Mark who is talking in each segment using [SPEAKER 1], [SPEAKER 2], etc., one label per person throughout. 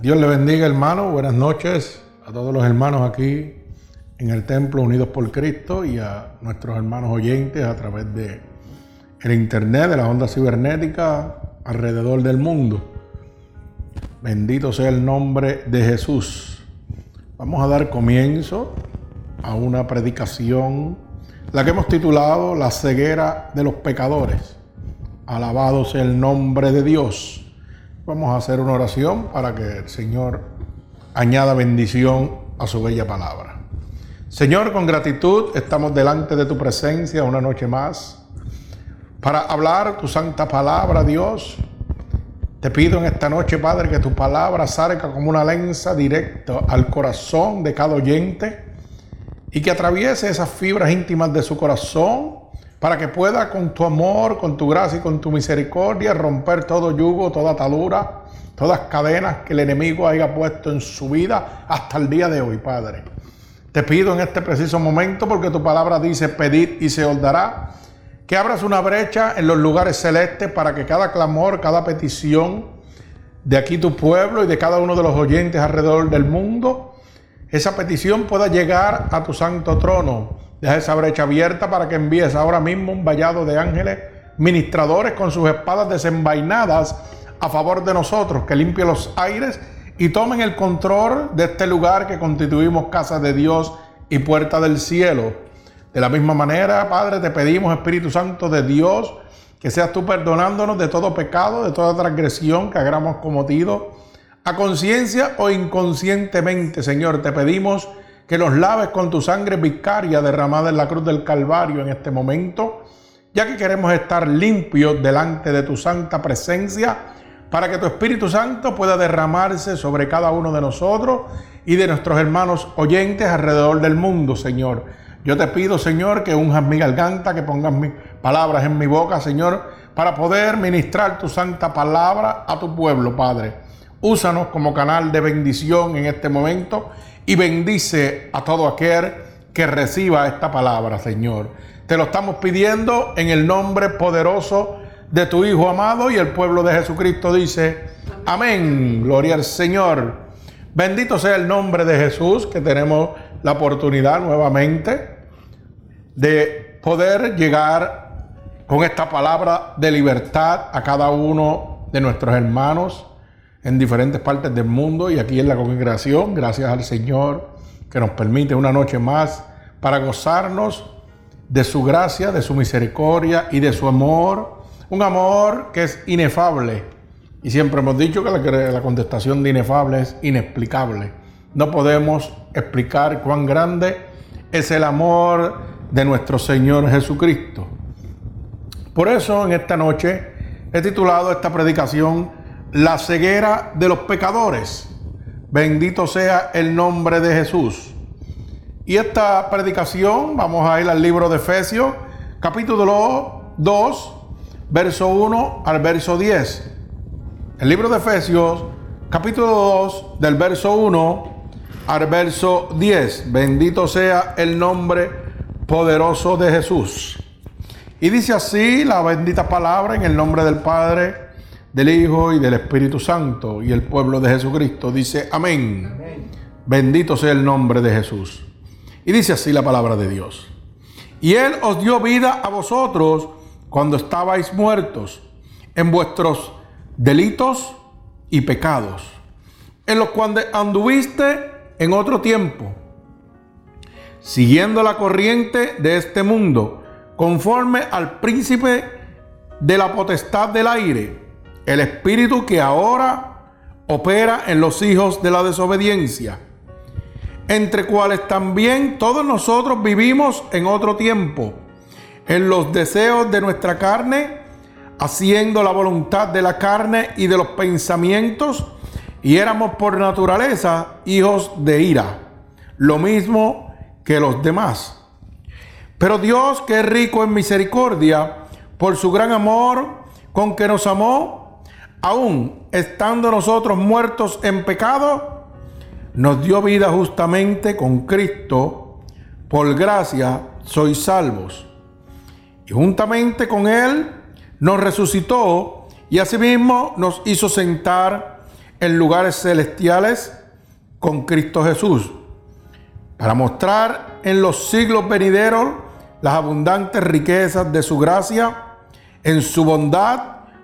[SPEAKER 1] Dios le bendiga, hermano. Buenas noches a todos los hermanos aquí en el templo unidos por Cristo y a nuestros hermanos oyentes a través de el internet, de la onda cibernética alrededor del mundo. Bendito sea el nombre de Jesús. Vamos a dar comienzo a una predicación, la que hemos titulado La ceguera de los pecadores. Alabado sea el nombre de Dios. Vamos a hacer una oración para que el Señor añada bendición a su bella palabra. Señor, con gratitud estamos delante de tu presencia una noche más para hablar tu santa palabra, Dios. Te pido en esta noche, Padre, que tu palabra salga como una lenza directa al corazón de cada oyente y que atraviese esas fibras íntimas de su corazón para que pueda con tu amor, con tu gracia y con tu misericordia romper todo yugo, toda atadura, todas cadenas que el enemigo haya puesto en su vida hasta el día de hoy, Padre. Te pido en este preciso momento, porque tu palabra dice, pedir y se os dará, que abras una brecha en los lugares celestes para que cada clamor, cada petición de aquí tu pueblo y de cada uno de los oyentes alrededor del mundo, esa petición pueda llegar a tu santo trono Deja esa brecha abierta para que envíes ahora mismo un vallado de ángeles ministradores con sus espadas desenvainadas a favor de nosotros, que limpie los aires y tomen el control de este lugar que constituimos casa de Dios y puerta del cielo. De la misma manera, Padre, te pedimos, Espíritu Santo de Dios, que seas tú perdonándonos de todo pecado, de toda transgresión que hagamos cometido, a conciencia o inconscientemente, Señor, te pedimos que los laves con tu sangre vicaria derramada en la cruz del Calvario en este momento, ya que queremos estar limpios delante de tu santa presencia, para que tu Espíritu Santo pueda derramarse sobre cada uno de nosotros y de nuestros hermanos oyentes alrededor del mundo, Señor. Yo te pido, Señor, que unjas mi garganta, que pongas mis palabras en mi boca, Señor, para poder ministrar tu santa palabra a tu pueblo, Padre. Úsanos como canal de bendición en este momento y bendice a todo aquel que reciba esta palabra, Señor. Te lo estamos pidiendo en el nombre poderoso de tu Hijo amado y el pueblo de Jesucristo dice, amén, gloria al Señor. Bendito sea el nombre de Jesús, que tenemos la oportunidad nuevamente de poder llegar con esta palabra de libertad a cada uno de nuestros hermanos en diferentes partes del mundo y aquí en la congregación. Gracias al Señor que nos permite una noche más para gozarnos de su gracia, de su misericordia y de su amor. Un amor que es inefable. Y siempre hemos dicho que la, la contestación de inefable es inexplicable. No podemos explicar cuán grande es el amor de nuestro Señor Jesucristo. Por eso en esta noche he titulado esta predicación la ceguera de los pecadores. Bendito sea el nombre de Jesús. Y esta predicación, vamos a ir al libro de Efesios, capítulo 2, verso 1 al verso 10. El libro de Efesios, capítulo 2, del verso 1 al verso 10. Bendito sea el nombre poderoso de Jesús. Y dice así la bendita palabra en el nombre del Padre, del Hijo y del Espíritu Santo. Y el pueblo de Jesucristo dice, amén. Bendito sea el nombre de Jesús. Y dice así la palabra de Dios. Y Él os dio vida a vosotros cuando estabais muertos en vuestros delitos y pecados, en los cuales anduviste en otro tiempo, siguiendo la corriente de este mundo, conforme al príncipe de la potestad del aire el espíritu que ahora opera en los hijos de la desobediencia, entre cuales también todos nosotros vivimos en otro tiempo, en los deseos de nuestra carne, haciendo la voluntad de la carne y de los pensamientos, y éramos por naturaleza hijos de ira, lo mismo que los demás. Pero Dios, que es rico en misericordia, por su gran amor con que nos amó, aún estando nosotros muertos en pecado, nos dio vida justamente con Cristo, por gracia sois salvos. Y juntamente con Él nos resucitó y asimismo nos hizo sentar en lugares celestiales con Cristo Jesús, para mostrar en los siglos venideros las abundantes riquezas de su gracia en su bondad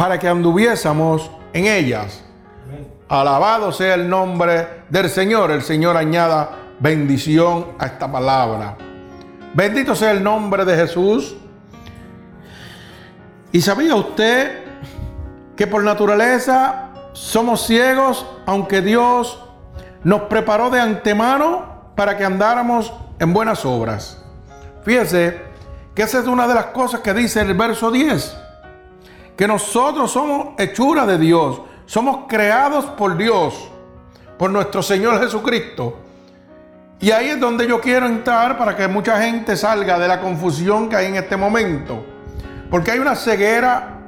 [SPEAKER 1] para que anduviésemos en ellas. Alabado sea el nombre del Señor. El Señor añada bendición a esta palabra. Bendito sea el nombre de Jesús. ¿Y sabía usted que por naturaleza somos ciegos, aunque Dios nos preparó de antemano para que andáramos en buenas obras? Fíjese que esa es una de las cosas que dice el verso 10, que nosotros somos hechura de Dios, somos creados por Dios, por nuestro Señor Jesucristo. Y ahí es donde yo quiero entrar para que mucha gente salga de la confusión que hay en este momento. Porque hay una ceguera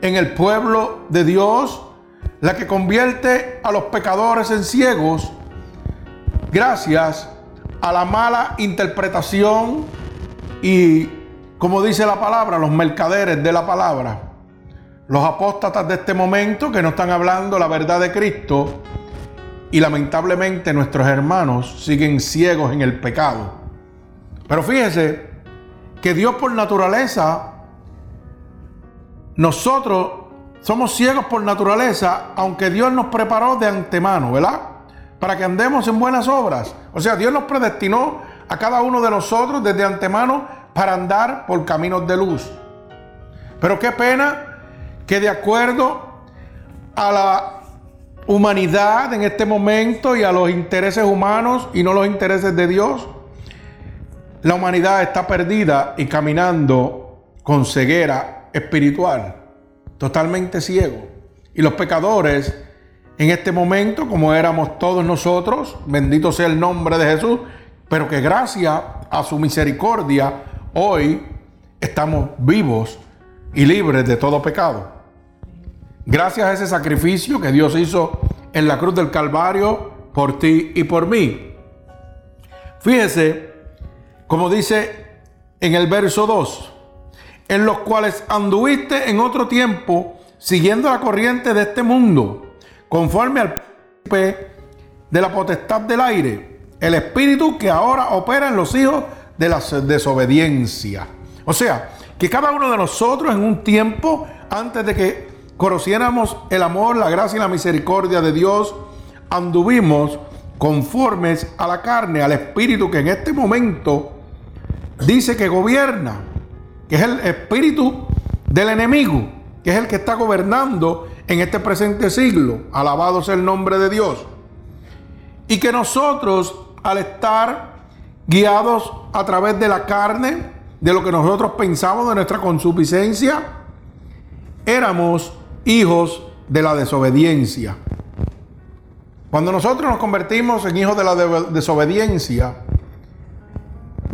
[SPEAKER 1] en el pueblo de Dios, la que convierte a los pecadores en ciegos, gracias a la mala interpretación y, como dice la palabra, los mercaderes de la palabra, los apóstatas de este momento que no están hablando la verdad de Cristo y lamentablemente nuestros hermanos siguen ciegos en el pecado. Pero fíjese que Dios por naturaleza, nosotros somos ciegos por naturaleza, aunque Dios nos preparó de antemano, ¿verdad? Para que andemos en buenas obras. O sea, Dios nos predestinó a cada uno de nosotros desde antemano para andar por caminos de luz. Pero qué pena que de acuerdo a la humanidad en este momento y a los intereses humanos y no los intereses de Dios, la humanidad está perdida y caminando con ceguera espiritual, totalmente ciego. Y los pecadores en este momento, como éramos todos nosotros, bendito sea el nombre de Jesús, pero que gracias a su misericordia hoy estamos vivos y libres de todo pecado. Gracias a ese sacrificio que Dios hizo en la cruz del Calvario por ti y por mí. Fíjese, como dice en el verso 2, en los cuales anduviste en otro tiempo siguiendo la corriente de este mundo, conforme al de la potestad del aire el espíritu que ahora opera en los hijos de la desobediencia. O sea, que cada uno de nosotros en un tiempo, antes de que conociéramos el amor, la gracia y la misericordia de Dios, anduvimos conformes a la carne, al espíritu que en este momento dice que gobierna, que es el espíritu del enemigo, que es el que está gobernando en este presente siglo. Alabado sea el nombre de Dios. Y que nosotros al estar guiados a través de la carne, de lo que nosotros pensamos, de nuestra consuficiencia, éramos hijos de la desobediencia. Cuando nosotros nos convertimos en hijos de la desobediencia,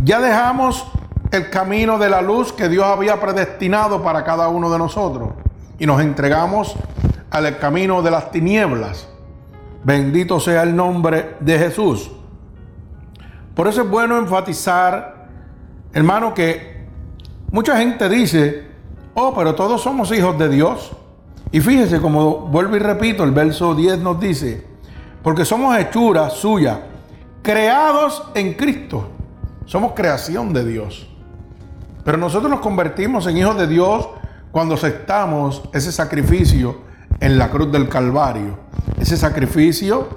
[SPEAKER 1] ya dejamos el camino de la luz que Dios había predestinado para cada uno de nosotros y nos entregamos al camino de las tinieblas. Bendito sea el nombre de Jesús. Por eso es bueno enfatizar, hermano, que mucha gente dice, oh, pero todos somos hijos de Dios. Y fíjese, como vuelvo y repito, el verso 10 nos dice, porque somos hechuras suyas, creados en Cristo. Somos creación de Dios. Pero nosotros nos convertimos en hijos de Dios cuando aceptamos ese sacrificio en la cruz del Calvario. Ese sacrificio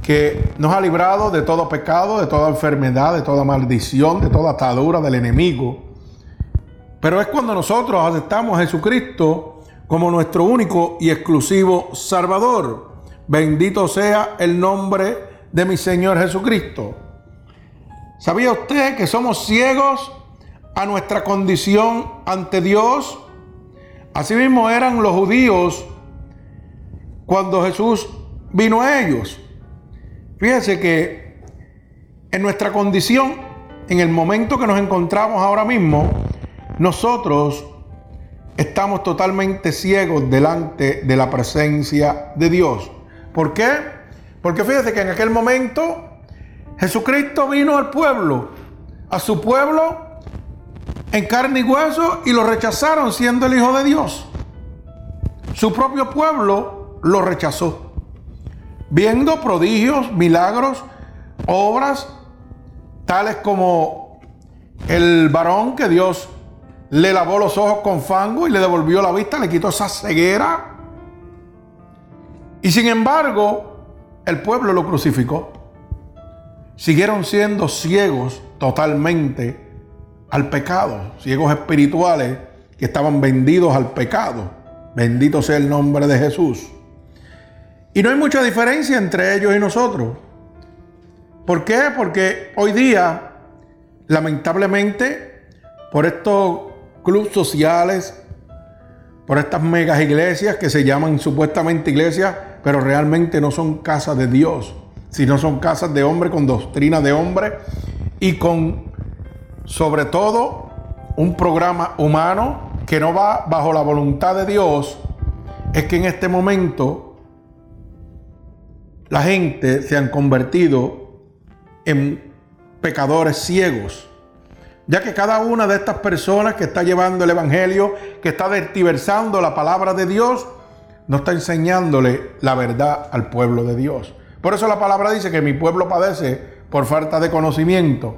[SPEAKER 1] que nos ha librado de todo pecado, de toda enfermedad, de toda maldición, de toda atadura del enemigo. Pero es cuando nosotros aceptamos a Jesucristo como nuestro único y exclusivo Salvador. Bendito sea el nombre de mi Señor Jesucristo. ¿Sabía usted que somos ciegos a nuestra condición ante Dios? Asimismo eran los judíos cuando Jesús vino a ellos. Fíjese que en nuestra condición, en el momento que nos encontramos ahora mismo, nosotros estamos totalmente ciegos delante de la presencia de Dios. ¿Por qué? Porque fíjese que en aquel momento Jesucristo vino al pueblo, a su pueblo en carne y hueso y lo rechazaron siendo el Hijo de Dios. Su propio pueblo lo rechazó. Viendo prodigios, milagros, obras, tales como el varón que Dios le lavó los ojos con fango y le devolvió la vista, le quitó esa ceguera. Y sin embargo, el pueblo lo crucificó. Siguieron siendo ciegos totalmente al pecado, ciegos espirituales que estaban vendidos al pecado. Bendito sea el nombre de Jesús. Y no hay mucha diferencia entre ellos y nosotros. ¿Por qué? Porque hoy día, lamentablemente, por esto clubes sociales, por estas megas iglesias que se llaman supuestamente iglesias, pero realmente no son casas de Dios, sino son casas de hombre con doctrina de hombre y con, sobre todo, un programa humano que no va bajo la voluntad de Dios, es que en este momento la gente se han convertido en pecadores ciegos ya que cada una de estas personas que está llevando el Evangelio, que está vertiversando la palabra de Dios, no está enseñándole la verdad al pueblo de Dios. Por eso la palabra dice que mi pueblo padece por falta de conocimiento.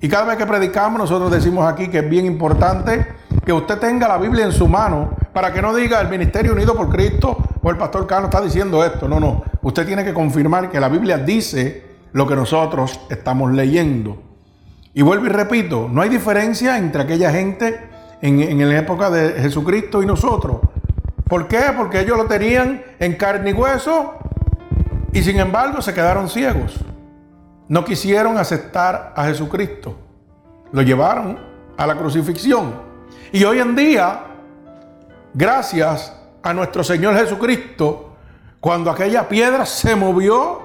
[SPEAKER 1] Y cada vez que predicamos, nosotros decimos aquí que es bien importante que usted tenga la Biblia en su mano para que no diga el Ministerio Unido por Cristo o el pastor Cano está diciendo esto. No, no. Usted tiene que confirmar que la Biblia dice lo que nosotros estamos leyendo. Y vuelvo y repito, no hay diferencia entre aquella gente en, la época de Jesucristo y nosotros. ¿Por qué? Porque ellos lo tenían en carne y hueso y sin embargo se quedaron ciegos. No quisieron aceptar a Jesucristo. Lo llevaron a la crucifixión. Y hoy en día, gracias a nuestro Señor Jesucristo, cuando aquella piedra se movió,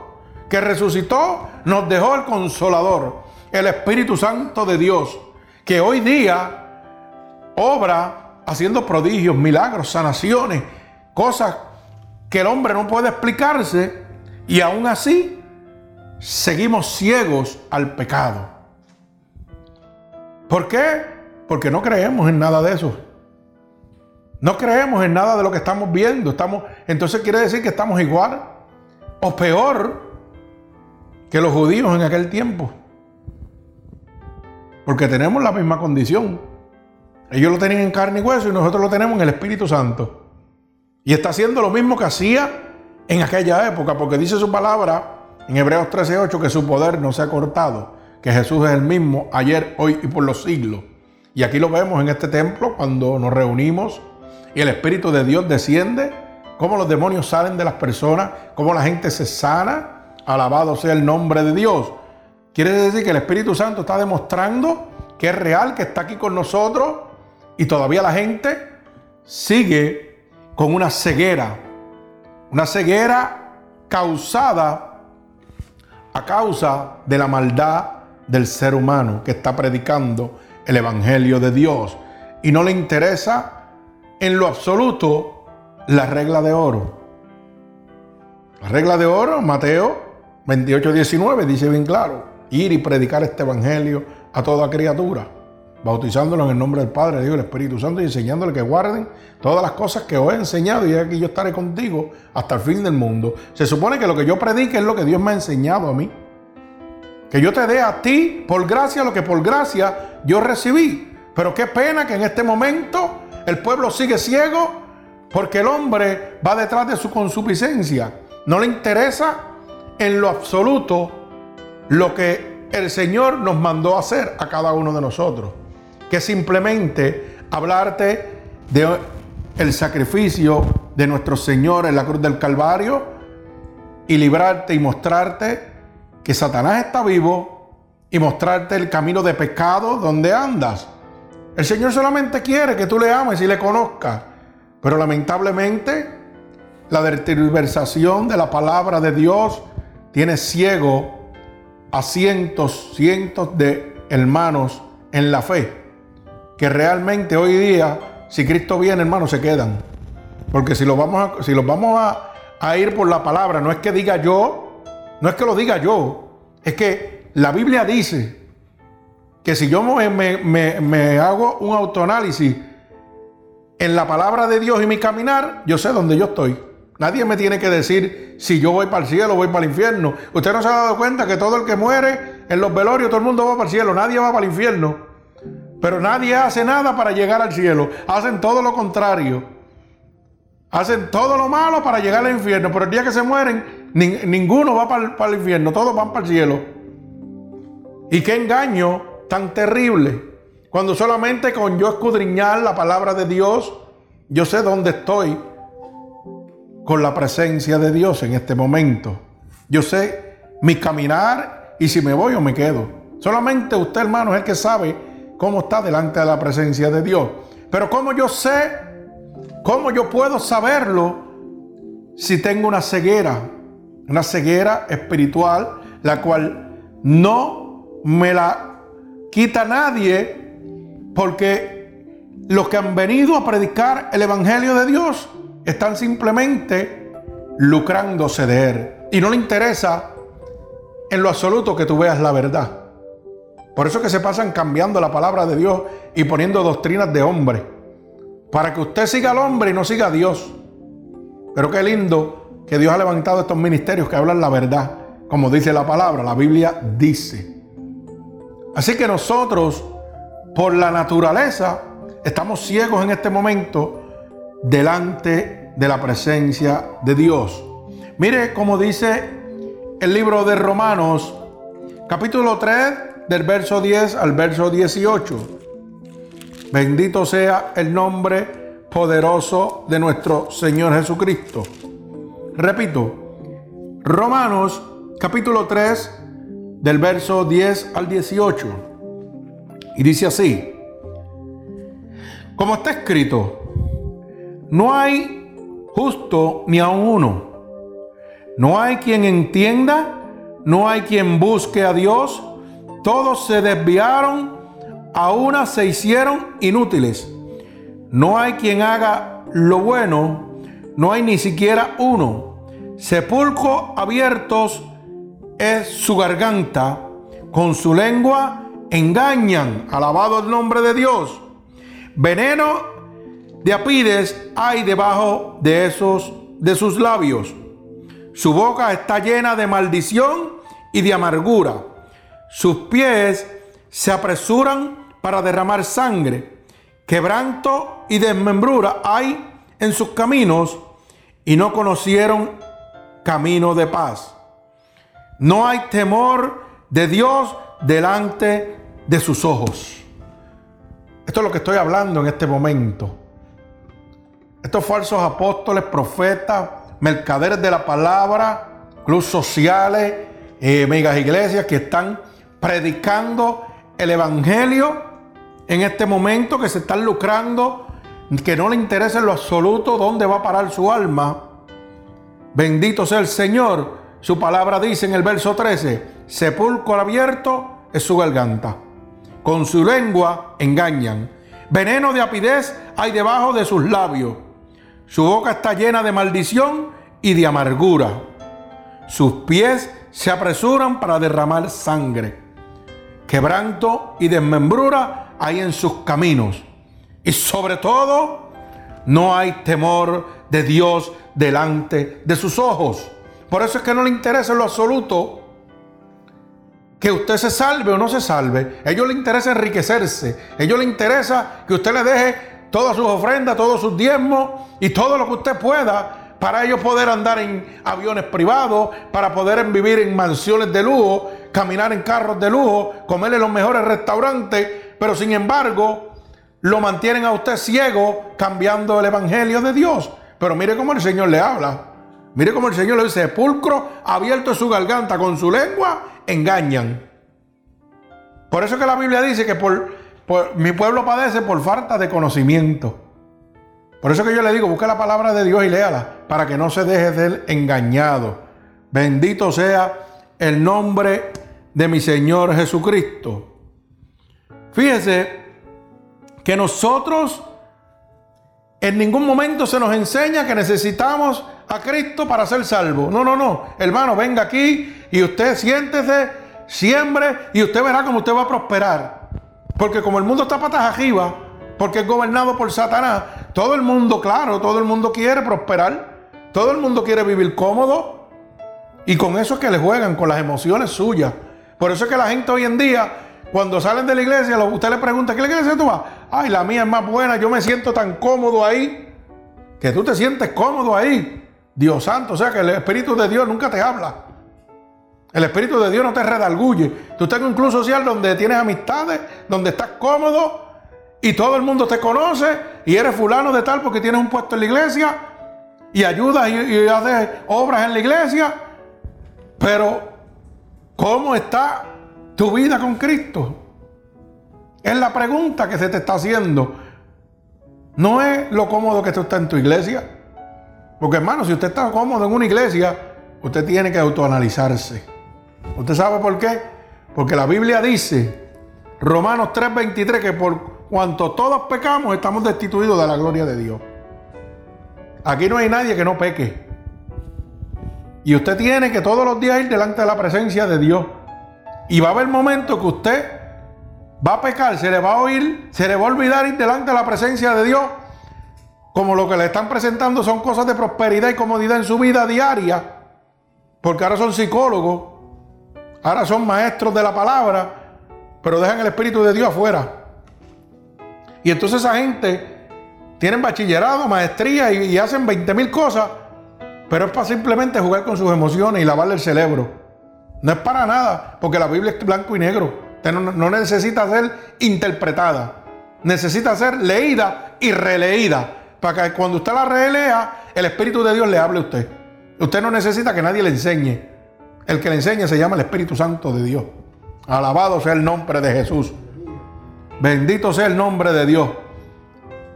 [SPEAKER 1] que resucitó, nos dejó el consolador el Espíritu Santo de Dios, que hoy día obra haciendo prodigios, milagros, sanaciones, cosas que el hombre no puede explicarse y aún así seguimos ciegos al pecado. ¿Por qué? Porque no creemos en nada de eso. No creemos en nada de lo que estamos viendo. Estamos, entonces quiere decir que estamos igual o peor que los judíos en aquel tiempo. Porque tenemos la misma condición. Ellos lo tenían en carne y hueso y nosotros lo tenemos en el Espíritu Santo. Y está haciendo lo mismo que hacía en aquella época, porque dice su palabra en Hebreos 13:8 que su poder no se ha cortado, que Jesús es el mismo ayer, hoy y por los siglos. Y aquí lo vemos en este templo cuando nos reunimos y el Espíritu de Dios desciende, cómo los demonios salen de las personas, cómo la gente se sana. Alabado sea el nombre de Dios. Quiere decir que el Espíritu Santo está demostrando que es real, que está aquí con nosotros y todavía la gente sigue con una ceguera. Una ceguera causada a causa de la maldad del ser humano que está predicando el Evangelio de Dios y no le interesa en lo absoluto la regla de oro. La regla de oro, Mateo 28, 19, dice bien claro ir y predicar este evangelio a toda criatura, bautizándolo en el nombre del Padre, Dios y del Espíritu Santo y enseñándole que guarden todas las cosas que os he enseñado y aquí yo estaré contigo hasta el fin del mundo. Se supone que lo que yo predique es lo que Dios me ha enseñado a mí. Que yo te dé a ti por gracia lo que por gracia yo recibí. Pero qué pena que en este momento el pueblo sigue ciego porque el hombre va detrás de su consuficiencia. No le interesa en lo absoluto lo que el Señor nos mandó hacer a cada uno de nosotros, que simplemente hablarte de el sacrificio de nuestro Señor en la cruz del Calvario y librarte y mostrarte que Satanás está vivo y mostrarte el camino de pecado donde andas. El Señor solamente quiere que tú le ames y le conozcas, pero lamentablemente la tergiversación de la palabra de Dios tiene ciego a cientos, cientos de hermanos en la fe, que realmente hoy día, si Cristo viene, hermanos, se quedan. Porque si los vamos a, ir por la palabra, no es que diga yo, no es que lo diga yo, es que la Biblia dice que si yo me, hago un autoanálisis en la palabra de Dios y mi caminar, yo sé dónde yo estoy. Nadie me tiene que decir si yo voy para el cielo o voy para el infierno. Usted no se ha dado cuenta que todo el que muere en los velorios, todo el mundo va para el cielo, nadie va para el infierno. Pero nadie hace nada para llegar al cielo. Hacen todo lo contrario. Hacen todo lo malo para llegar al infierno. Pero el día que se mueren, ninguno va para el, para el infierno, todos van para el cielo. Y qué engaño tan terrible. Cuando solamente con yo escudriñar la palabra de Dios, yo sé dónde estoy con la presencia de Dios en este momento. Yo sé mi caminar y si me voy o me quedo. Solamente usted, hermano, es el que sabe cómo está delante de la presencia de Dios. Pero cómo yo sé, cómo yo puedo saberlo si tengo una ceguera, una ceguera espiritual, la cual no me la quita nadie, porque los que han venido a predicar el Evangelio de Dios están simplemente lucrándose de Él. Y no le interesa en lo absoluto que tú veas la verdad. Por eso que se pasan cambiando la palabra de Dios y poniendo doctrinas de hombre. Para que usted siga al hombre y no siga a Dios. Pero qué lindo que Dios ha levantado estos ministerios que hablan la verdad. Como dice la palabra, la Biblia dice. Así que nosotros, por la naturaleza, estamos ciegos en este momento delante de la presencia de Dios. Mire cómo dice el libro de Romanos, capítulo 3, del verso 10 al verso 18. Bendito sea el nombre poderoso de nuestro Señor Jesucristo. Repito, Romanos capítulo 3 del verso 10 al 18. Y dice así, como está escrito, no hay justo ni a uno. No hay quien entienda, no hay quien busque a Dios. Todos se desviaron, a una se hicieron inútiles. No hay quien haga lo bueno, no hay ni siquiera uno. Sepulcro abiertos es su garganta, con su lengua engañan. Alabado el nombre de Dios. Veneno de apides hay debajo de esos de sus labios. Su boca está llena de maldición y de amargura. Sus pies se apresuran para derramar sangre. Quebranto y desmembrura hay en sus caminos y no conocieron camino de paz. No hay temor de Dios delante de sus ojos. Esto es lo que estoy hablando en este momento. Estos falsos apóstoles, profetas, mercaderes de la palabra, clubes sociales, eh, megas iglesias que están predicando el evangelio en este momento, que se están lucrando, que no le interesa en lo absoluto dónde va a parar su alma. Bendito sea el Señor. Su palabra dice en el verso 13, sepulcro abierto es su garganta. Con su lengua engañan. Veneno de apidez hay debajo de sus labios. Su boca está llena de maldición y de amargura. Sus pies se apresuran para derramar sangre. Quebranto y desmembrura hay en sus caminos. Y sobre todo, no hay temor de Dios delante de sus ojos. Por eso es que no le interesa en lo absoluto que usted se salve o no se salve. A ellos les interesa enriquecerse. A ellos les interesa que usted le deje todas sus ofrendas, todos sus diezmos y todo lo que usted pueda para ellos poder andar en aviones privados, para poder vivir en mansiones de lujo, caminar en carros de lujo, comer en los mejores restaurantes, pero sin embargo lo mantienen a usted ciego cambiando el evangelio de Dios. Pero mire cómo el Señor le habla. Mire cómo el Señor le dice, sepulcro abierto su garganta, con su lengua engañan. Por eso que la Biblia dice que por mi pueblo padece por falta de conocimiento. Por eso que yo le digo, busque la palabra de Dios y léala, para que no se deje ser engañado. Bendito sea el nombre de mi Señor Jesucristo. Fíjese que nosotros en ningún momento se nos enseña que necesitamos a Cristo para ser salvo. No, no, no. Hermano, venga aquí y usted siéntese, siembre y usted verá cómo usted va a prosperar. Porque como el mundo está patas arriba, porque es gobernado por Satanás, todo el mundo, claro, todo el mundo quiere prosperar. Todo el mundo quiere vivir cómodo. Y con eso es que le juegan, con las emociones suyas. Por eso es que la gente hoy en día, cuando salen de la iglesia, usted le pregunta, ¿qué iglesia tú vas? Ay, la mía es más buena, yo me siento tan cómodo ahí, que tú te sientes cómodo ahí. Dios santo, o sea que el Espíritu de Dios nunca te habla. El Espíritu de Dios no te redalguye. Tú estás en un club social donde tienes amistades, donde estás cómodo y todo el mundo te conoce y eres fulano de tal porque tienes un puesto en la iglesia y ayudas y haces obras en la iglesia. Pero, ¿cómo está tu vida con Cristo? Es la pregunta que se te está haciendo. No es lo cómodo que tú estás en tu iglesia. Porque hermano, si usted está cómodo en una iglesia, usted tiene que autoanalizarse. ¿Usted sabe por qué? Porque la Biblia dice, Romanos 3:23, que por cuanto todos pecamos, estamos destituidos de la gloria de Dios. Aquí no hay nadie que no peque. Y usted tiene que todos los días ir delante de la presencia de Dios. Y va a haber momentos que usted va a pecar, se le va a oír, se le va a olvidar ir delante de la presencia de Dios. Como lo que le están presentando son cosas de prosperidad y comodidad en su vida diaria. Porque ahora son psicólogos, ahora son maestros de la palabra, pero dejan el Espíritu de Dios afuera. Y entonces esa gente tienen bachillerado, maestría y, hacen 20 mil cosas, pero es para simplemente jugar con sus emociones y lavarle el cerebro. No es para nada, porque la Biblia es blanco y negro. no, necesita ser interpretada, necesita ser leída y releída, para que cuando usted la relea, el Espíritu de Dios le hable a usted. Usted no necesita que nadie le enseñe. El que le enseñe se llama el Espíritu Santo de Dios. Alabado sea el nombre de Jesús. Bendito sea el nombre de Dios.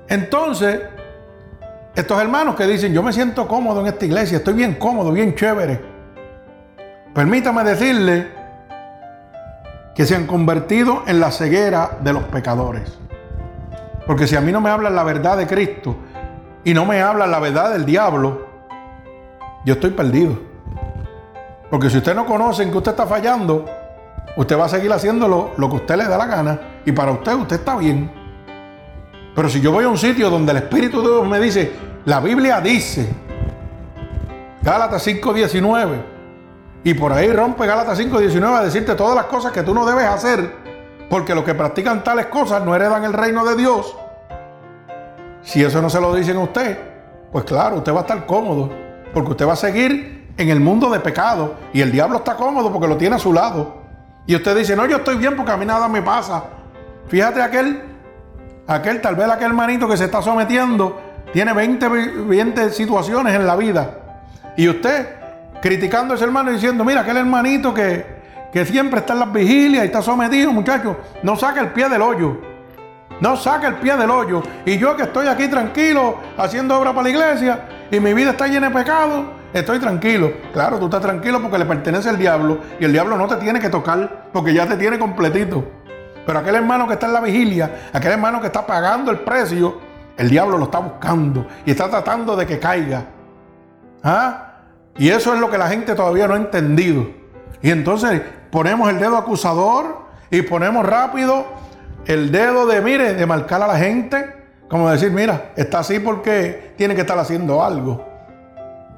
[SPEAKER 1] Entonces, estos hermanos que dicen, yo me siento cómodo en esta iglesia, estoy bien cómodo, bien chévere. Permítame decirle que se han convertido en la ceguera de los pecadores. Porque si a mí no me hablan la verdad de Cristo y no me hablan la verdad del diablo, yo estoy perdido. Porque si usted no conoce que usted está fallando, usted va a seguir haciendo lo, lo que usted le da la gana y para usted usted está bien. Pero si yo voy a un sitio donde el Espíritu de Dios me dice, la Biblia dice, Gálatas 5.19, y por ahí rompe Gálatas 5.19 a decirte todas las cosas que tú no debes hacer, porque los que practican tales cosas no heredan el reino de Dios. Si eso no se lo dicen a usted, pues claro, usted va a estar cómodo, porque usted va a seguir en el mundo de pecado y el diablo está cómodo porque lo tiene a su lado. Y usted dice, no, yo estoy bien porque a mí nada me pasa. Fíjate aquel, aquel, tal vez aquel hermanito que se está sometiendo, tiene 20, 20 situaciones en la vida. Y usted criticando a ese hermano diciendo, mira, aquel hermanito que, que siempre está en las vigilias y está sometido, muchachos, no saca el pie del hoyo. No saca el pie del hoyo. Y yo que estoy aquí tranquilo, haciendo obra para la iglesia, y mi vida está llena de pecado, estoy tranquilo. Claro, tú estás tranquilo porque le pertenece al diablo, y el diablo no te tiene que tocar, porque ya te tiene completito. Pero aquel hermano que está en la vigilia, aquel hermano que está pagando el precio, el diablo lo está buscando y está tratando de que caiga. ¿Ah? Y eso es lo que la gente todavía no ha entendido. Y entonces ponemos el dedo acusador y ponemos rápido el dedo de, mire, de marcar a la gente, como decir, mira, está así porque tiene que estar haciendo algo.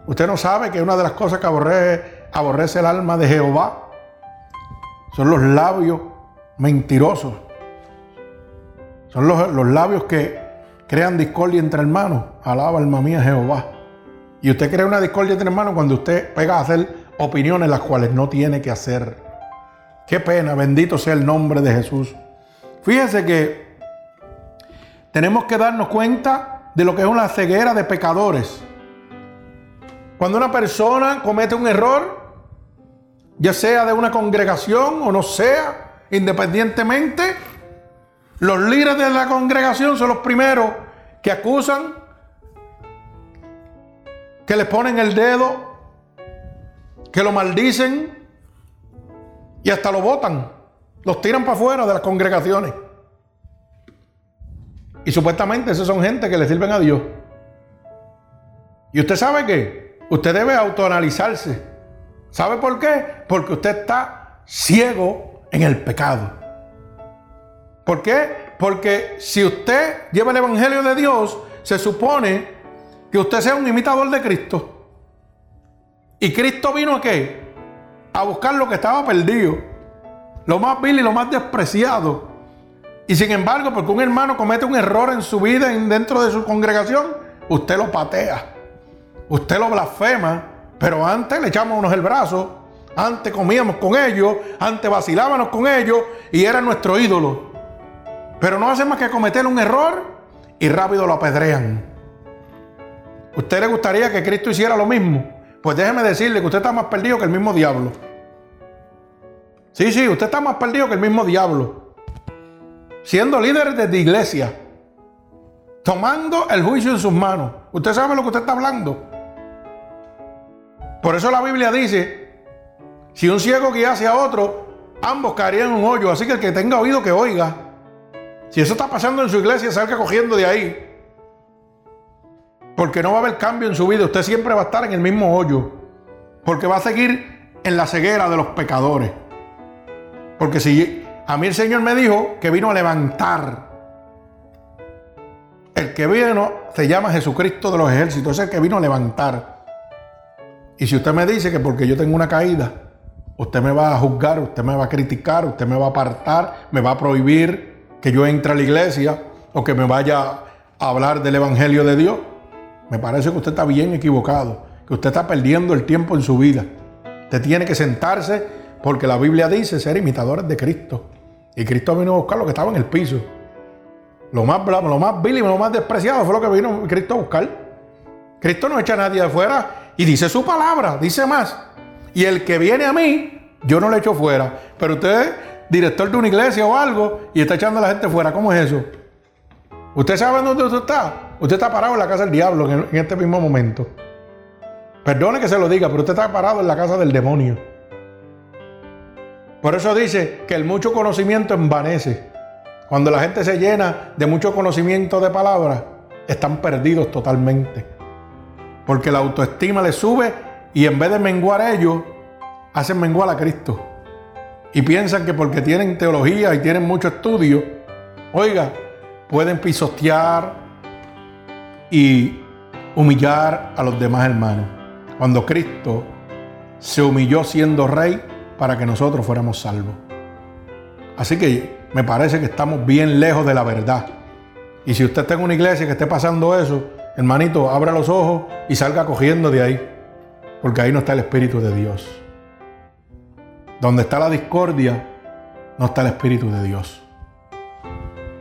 [SPEAKER 1] Usted no sabe que una de las cosas que aborrece, aborrece el alma de Jehová son los labios mentirosos. Son los, labios que crean discordia entre hermanos. Alaba alma mía Jehová. Y usted crea una discordia entre hermanos cuando usted pega a hacer opiniones las cuales no tiene que hacer. Qué pena, bendito sea el nombre de Jesús. Fíjese que tenemos que darnos cuenta de lo que es una ceguera de pecadores. Cuando una persona comete un error, ya sea de una congregación o no sea, Independientemente, los líderes de la congregación son los primeros que acusan que le ponen el dedo, que lo maldicen y hasta lo votan, los tiran para afuera de las congregaciones. Y supuestamente esos son gente que le sirven a Dios. Y usted sabe que usted debe autoanalizarse. ¿Sabe por qué? Porque usted está ciego en el pecado. ¿Por qué? Porque si usted lleva el Evangelio de Dios, se supone que usted sea un imitador de Cristo. ¿Y Cristo vino a qué? A buscar lo que estaba perdido. Lo más vil y lo más despreciado. Y sin embargo, porque un hermano comete un error en su vida dentro de su congregación, usted lo patea. Usted lo blasfema. Pero antes le echamos el brazo. Antes comíamos con ellos. Antes vacilábamos con ellos. Y era nuestro ídolo. Pero no hace más que cometer un error y rápido lo apedrean. ¿Usted le gustaría que Cristo hiciera lo mismo? Pues déjeme decirle que usted está más perdido que el mismo diablo. Sí, sí, usted está más perdido que el mismo diablo siendo líder de iglesia, tomando el juicio en sus manos. Usted sabe lo que usted está hablando. Por eso la Biblia dice, si un ciego guiase a otro, ambos caerían en un hoyo. Así que el que tenga oído que oiga. Si eso está pasando en su iglesia, salga cogiendo de ahí. Porque no va a haber cambio en su vida. Usted siempre va a estar en el mismo hoyo. Porque va a seguir en la ceguera de los pecadores. Porque si a mí el Señor me dijo que vino a levantar. El que vino se llama Jesucristo de los ejércitos, es el que vino a levantar. Y si usted me dice que porque yo tengo una caída, usted me va a juzgar, usted me va a criticar, usted me va a apartar, me va a prohibir que yo entre a la iglesia o que me vaya a hablar del Evangelio de Dios, me parece que usted está bien equivocado, que usted está perdiendo el tiempo en su vida. Usted tiene que sentarse porque la Biblia dice ser imitadores de Cristo. Y Cristo vino a buscar lo que estaba en el piso. Lo más, lo más vil y lo más despreciado fue lo que vino Cristo a buscar. Cristo no echa a nadie de fuera y dice su palabra, dice más. Y el que viene a mí, yo no le echo fuera. Pero usted es director de una iglesia o algo y está echando a la gente fuera. ¿Cómo es eso? ¿Usted sabe dónde usted está? Usted está parado en la casa del diablo en este mismo momento. Perdone que se lo diga, pero usted está parado en la casa del demonio. Por eso dice que el mucho conocimiento envanece. Cuando la gente se llena de mucho conocimiento de palabras, están perdidos totalmente. Porque la autoestima les sube y en vez de menguar a ellos, hacen menguar a Cristo. Y piensan que porque tienen teología y tienen mucho estudio, oiga, pueden pisotear y humillar a los demás hermanos. Cuando Cristo se humilló siendo rey, para que nosotros fuéramos salvos. Así que me parece que estamos bien lejos de la verdad. Y si usted está en una iglesia que esté pasando eso, hermanito, abra los ojos y salga cogiendo de ahí. Porque ahí no está el Espíritu de Dios. Donde está la discordia, no está el Espíritu de Dios.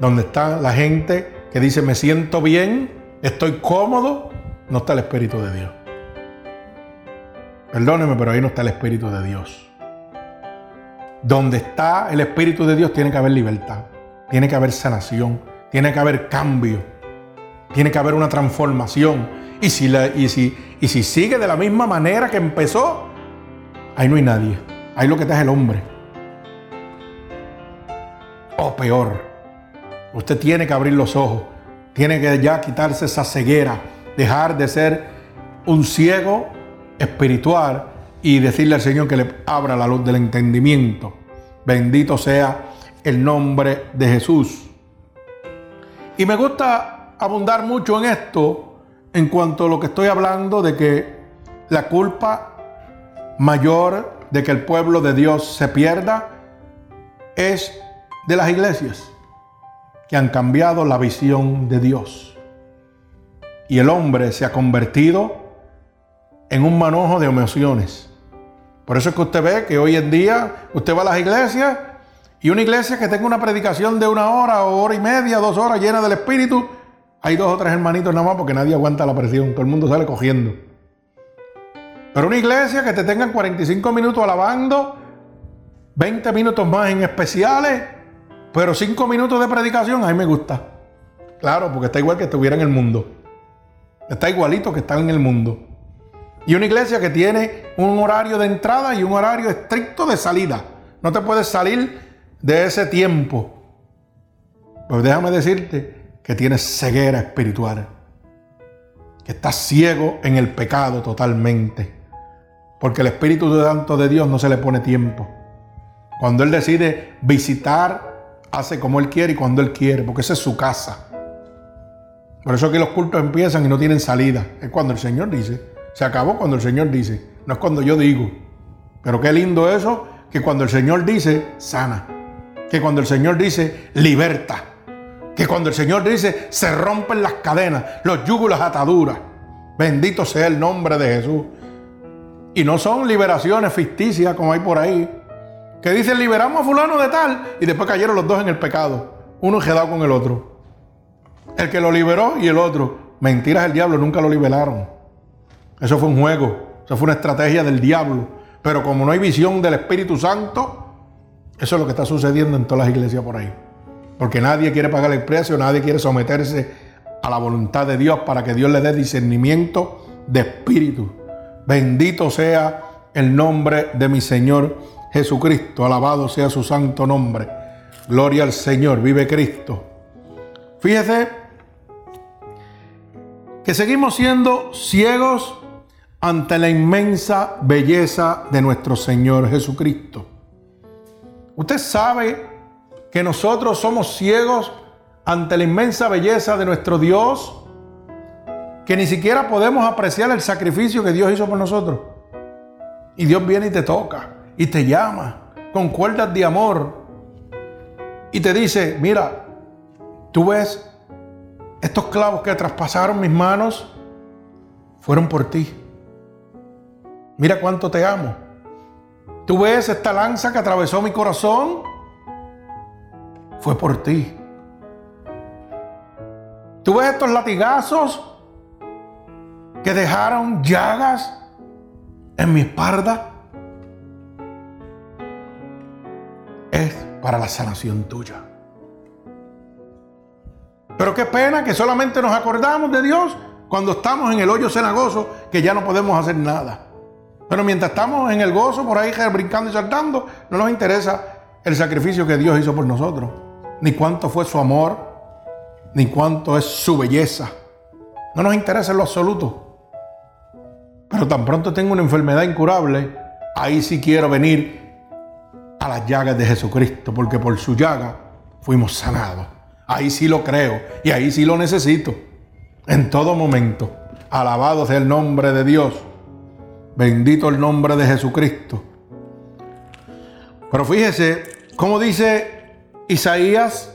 [SPEAKER 1] Donde está la gente que dice me siento bien, estoy cómodo, no está el Espíritu de Dios. Perdóneme, pero ahí no está el Espíritu de Dios. Donde está el Espíritu de Dios tiene que haber libertad, tiene que haber sanación, tiene que haber cambio, tiene que haber una transformación. Y si, y si, y si sigue de la misma manera que empezó, ahí no hay nadie. Ahí lo que está es el hombre. O peor, usted tiene que abrir los ojos, tiene que ya quitarse esa ceguera, dejar de ser un ciego espiritual y decirle al Señor que le abra la luz del entendimiento. Bendito sea el nombre de Jesús. Y me gusta abundar mucho en esto en cuanto a lo que estoy hablando de que la culpa mayor de que el pueblo de Dios se pierda es de las iglesias que han cambiado la visión de Dios. Y el hombre se ha convertido en un manojo de emociones por eso es que usted ve que hoy en día usted va a las iglesias y una iglesia que tenga una predicación de una hora o hora y media, dos horas llena del Espíritu, hay dos o tres hermanitos nada más porque nadie aguanta la presión, todo el mundo sale cogiendo. Pero una iglesia que te tengan 45 minutos alabando, 20 minutos más en especiales, pero 5 minutos de predicación, a mí me gusta. Claro, porque está igual que estuviera en el mundo. Está igualito que está en el mundo. Y una iglesia que tiene un horario de entrada y un horario estricto de salida. No te puedes salir de ese tiempo. Pues déjame decirte que tienes ceguera espiritual. Que estás ciego en el pecado totalmente. Porque el Espíritu Santo de Dios no se le pone tiempo. Cuando Él decide visitar, hace como Él quiere y cuando Él quiere, porque esa es su casa. Por eso que los cultos empiezan y no tienen salida. Es cuando el Señor dice. Se acabó cuando el Señor dice. No es cuando yo digo. Pero qué lindo eso, que cuando el Señor dice, sana. Que cuando el Señor dice, liberta. Que cuando el Señor dice, se rompen las cadenas, los yugos, las ataduras. Bendito sea el nombre de Jesús. Y no son liberaciones ficticias como hay por ahí. Que dicen, liberamos a fulano de tal. Y después cayeron los dos en el pecado. Uno quedado con el otro. El que lo liberó y el otro. Mentiras el diablo, nunca lo liberaron. Eso fue un juego, eso fue una estrategia del diablo. Pero como no hay visión del Espíritu Santo, eso es lo que está sucediendo en todas las iglesias por ahí. Porque nadie quiere pagar el precio, nadie quiere someterse a la voluntad de Dios para que Dios le dé discernimiento de espíritu. Bendito sea el nombre de mi Señor Jesucristo. Alabado sea su santo nombre. Gloria al Señor. Vive Cristo. Fíjese que seguimos siendo ciegos ante la inmensa belleza de nuestro Señor Jesucristo. Usted sabe que nosotros somos ciegos ante la inmensa belleza de nuestro Dios, que ni siquiera podemos apreciar el sacrificio que Dios hizo por nosotros. Y Dios viene y te toca y te llama con cuerdas de amor y te dice, mira, tú ves estos clavos que traspasaron mis manos fueron por ti. Mira cuánto te amo. Tú ves esta lanza que atravesó mi corazón. Fue por ti. Tú ves estos latigazos que dejaron llagas en mi espalda. Es para la sanación tuya. Pero qué pena que solamente nos acordamos de Dios cuando estamos en el hoyo cenagoso que ya no podemos hacer nada. Pero mientras estamos en el gozo, por ahí brincando y saltando, no nos interesa el sacrificio que Dios hizo por nosotros, ni cuánto fue su amor, ni cuánto es su belleza. No nos interesa en lo absoluto. Pero tan pronto tengo una enfermedad incurable, ahí sí quiero venir a las llagas de Jesucristo, porque por su llaga fuimos sanados. Ahí sí lo creo y ahí sí lo necesito. En todo momento. Alabado sea el nombre de Dios. Bendito el nombre de Jesucristo. Pero fíjese cómo dice Isaías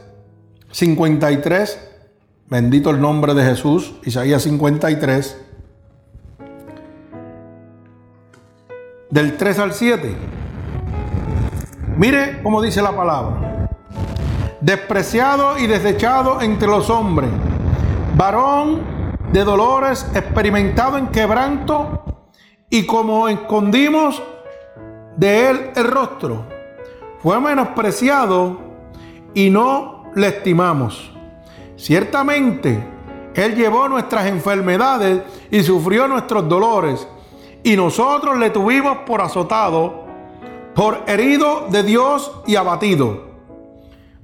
[SPEAKER 1] 53. Bendito el nombre de Jesús. Isaías 53. Del 3 al 7. Mire cómo dice la palabra despreciado y desechado entre los hombres, varón de dolores, experimentado en quebranto, y como escondimos de él el rostro, fue menospreciado y no le estimamos. Ciertamente, él llevó nuestras enfermedades y sufrió nuestros dolores, y nosotros le tuvimos por azotado, por herido de Dios y abatido.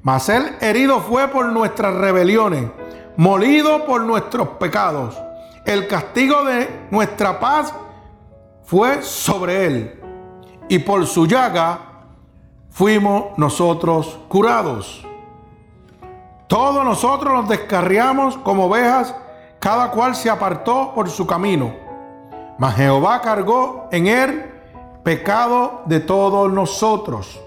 [SPEAKER 1] Mas él herido fue por nuestras rebeliones, molido por nuestros pecados. El castigo de nuestra paz fue sobre él. Y por su llaga fuimos nosotros curados. Todos nosotros nos descarriamos como ovejas, cada cual se apartó por su camino. Mas Jehová cargó en él pecado de todos nosotros.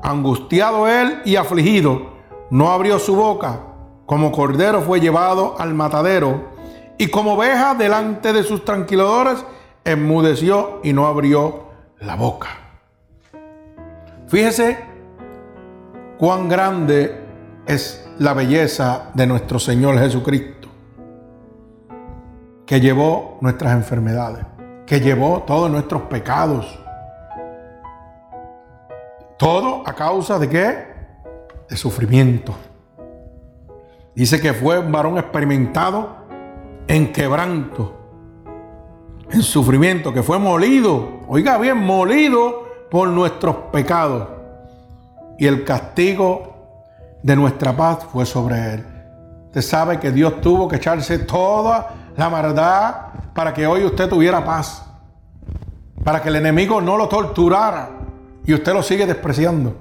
[SPEAKER 1] Angustiado él y afligido, no abrió su boca. Como cordero fue llevado al matadero, y como oveja delante de sus tranquiladores, enmudeció y no abrió la boca. Fíjese cuán grande es la belleza de nuestro Señor Jesucristo, que llevó nuestras enfermedades, que llevó todos nuestros pecados todo a causa de qué? De sufrimiento. Dice que fue un varón experimentado en quebranto. en sufrimiento, que fue molido, oiga bien, molido por nuestros pecados. Y el castigo de nuestra paz fue sobre él. Usted sabe que Dios tuvo que echarse toda la maldad para que hoy usted tuviera paz. Para que el enemigo no lo torturara. Y usted lo sigue despreciando.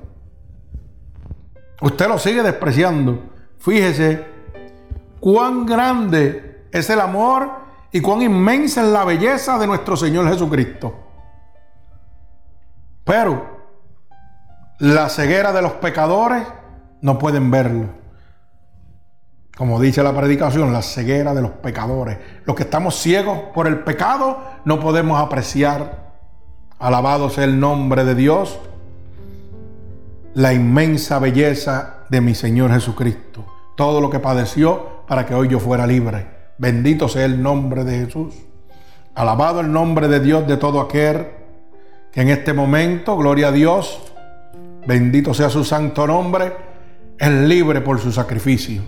[SPEAKER 1] Usted lo sigue despreciando. Fíjese cuán grande es el amor y cuán inmensa es la belleza de nuestro Señor Jesucristo. Pero la ceguera de los pecadores no pueden verlo. Como dice la predicación, la ceguera de los pecadores. Los que estamos ciegos por el pecado no podemos apreciar, alabado sea el nombre de Dios, la inmensa belleza de mi Señor Jesucristo. Todo lo que padeció para que hoy yo fuera libre. Bendito sea el nombre de Jesús. Alabado el nombre de Dios de todo aquel que en este momento, gloria a Dios, bendito sea su santo nombre, es libre por su sacrificio.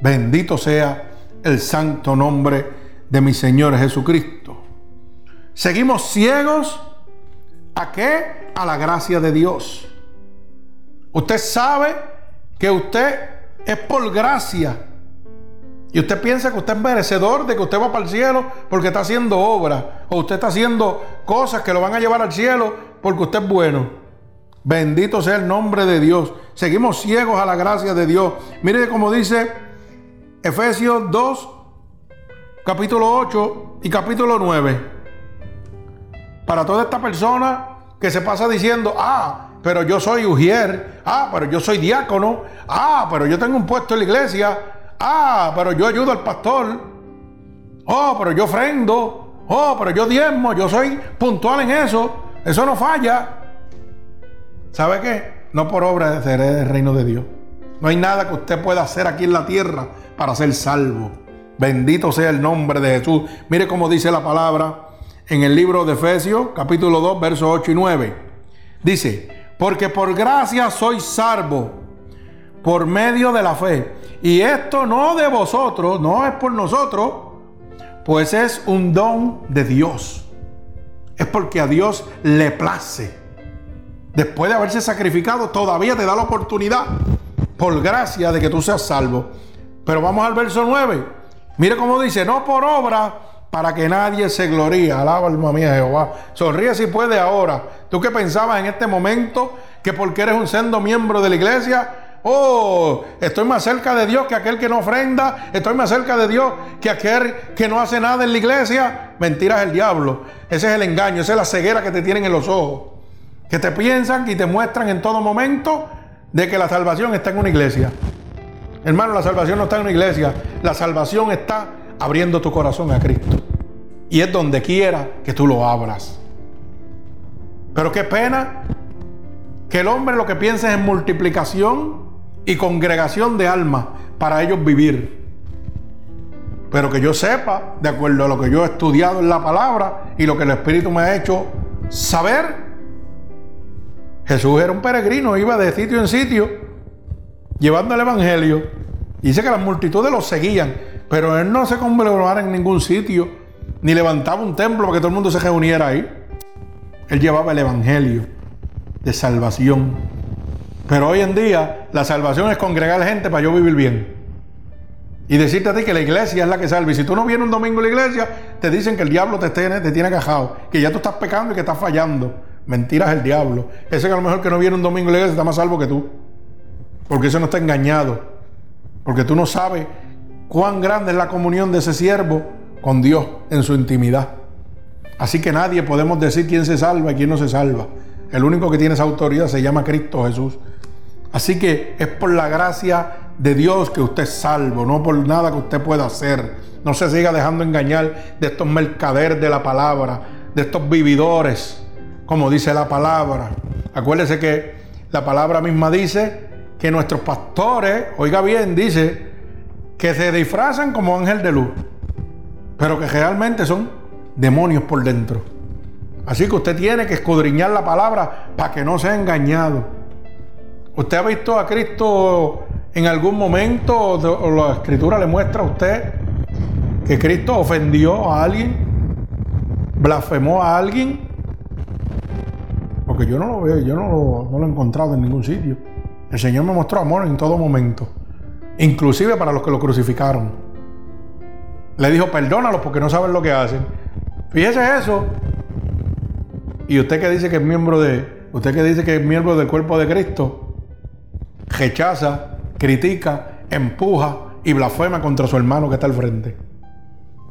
[SPEAKER 1] Bendito sea el santo nombre de mi Señor Jesucristo. Seguimos ciegos a qué? A la gracia de Dios. Usted sabe que usted es por gracia. Y usted piensa que usted es merecedor de que usted va para el cielo porque está haciendo obra. O usted está haciendo cosas que lo van a llevar al cielo porque usted es bueno. Bendito sea el nombre de Dios. Seguimos ciegos a la gracia de Dios. Mire como dice Efesios 2, capítulo 8 y capítulo 9. Para toda esta persona que se pasa diciendo, ah, pero yo soy ujier, ah, pero yo soy diácono, ah, pero yo tengo un puesto en la iglesia, ah, pero yo ayudo al pastor, oh, pero yo ofrendo, oh, pero yo diezmo, yo soy puntual en eso, eso no falla. ¿Sabe qué? No por obra seré del reino de Dios. No hay nada que usted pueda hacer aquí en la tierra para ser salvo. Bendito sea el nombre de Jesús. Mire cómo dice la palabra en el libro de Efesios, capítulo 2, versos 8 y 9. Dice, porque por gracia soy salvo por medio de la fe. Y esto no de vosotros, no es por nosotros, pues es un don de Dios. Es porque a Dios le place. Después de haberse sacrificado, todavía te da la oportunidad, por gracia, de que tú seas salvo. Pero vamos al verso 9. Mire cómo dice, no por obra, para que nadie se gloríe. Alaba alma mía Jehová. Sonríe si puede ahora. Tú que pensabas en este momento que porque eres un sendo miembro de la iglesia, oh, estoy más cerca de Dios que aquel que no ofrenda, estoy más cerca de Dios que aquel que no hace nada en la iglesia. Mentiras el diablo. Ese es el engaño, esa es la ceguera que te tienen en los ojos. Que te piensan y te muestran en todo momento de que la salvación está en una iglesia. Hermano, la salvación no está en una iglesia. La salvación está abriendo tu corazón a Cristo. Y es donde quiera que tú lo abras. Pero qué pena que el hombre lo que piensa es en multiplicación y congregación de almas para ellos vivir. Pero que yo sepa, de acuerdo a lo que yo he estudiado en la palabra y lo que el Espíritu me ha hecho saber, Jesús era un peregrino, iba de sitio en sitio, llevando el Evangelio. Dice que las multitudes lo seguían, pero él no se congregaba en ningún sitio, ni levantaba un templo para que todo el mundo se reuniera ahí. Él llevaba el Evangelio de salvación. Pero hoy en día la salvación es congregar gente para yo vivir bien. Y decirte a ti que la iglesia es la que salva. Y si tú no vienes un domingo a la iglesia, te dicen que el diablo te tiene, te tiene cajado, que ya tú estás pecando y que estás fallando. Mentiras el diablo. Ese que a lo mejor que no viene un domingo a la iglesia está más salvo que tú. Porque ese no está engañado. Porque tú no sabes cuán grande es la comunión de ese siervo con Dios en su intimidad. Así que nadie podemos decir quién se salva y quién no se salva. El único que tiene esa autoridad se llama Cristo Jesús. Así que es por la gracia de Dios que usted es salvo, no por nada que usted pueda hacer. No se siga dejando engañar de estos mercaderes de la palabra, de estos vividores, como dice la palabra. Acuérdese que la palabra misma dice que nuestros pastores, oiga bien, dice que se disfrazan como ángel de luz, pero que realmente son demonios por dentro. Así que usted tiene que escudriñar la palabra para que no sea engañado. ¿Usted ha visto a Cristo en algún momento la escritura le muestra a usted que Cristo ofendió a alguien? blasfemó a alguien? Porque yo no lo veo, yo no lo he encontrado en ningún sitio. El Señor me mostró amor en todo momento, inclusive para los que lo crucificaron. Le dijo, perdónalos porque no saben lo que hacen. Fíjese eso. Y usted que dice que es miembro de, usted que dice que es miembro del cuerpo de Cristo, rechaza, critica, empuja y blasfema contra su hermano que está al frente.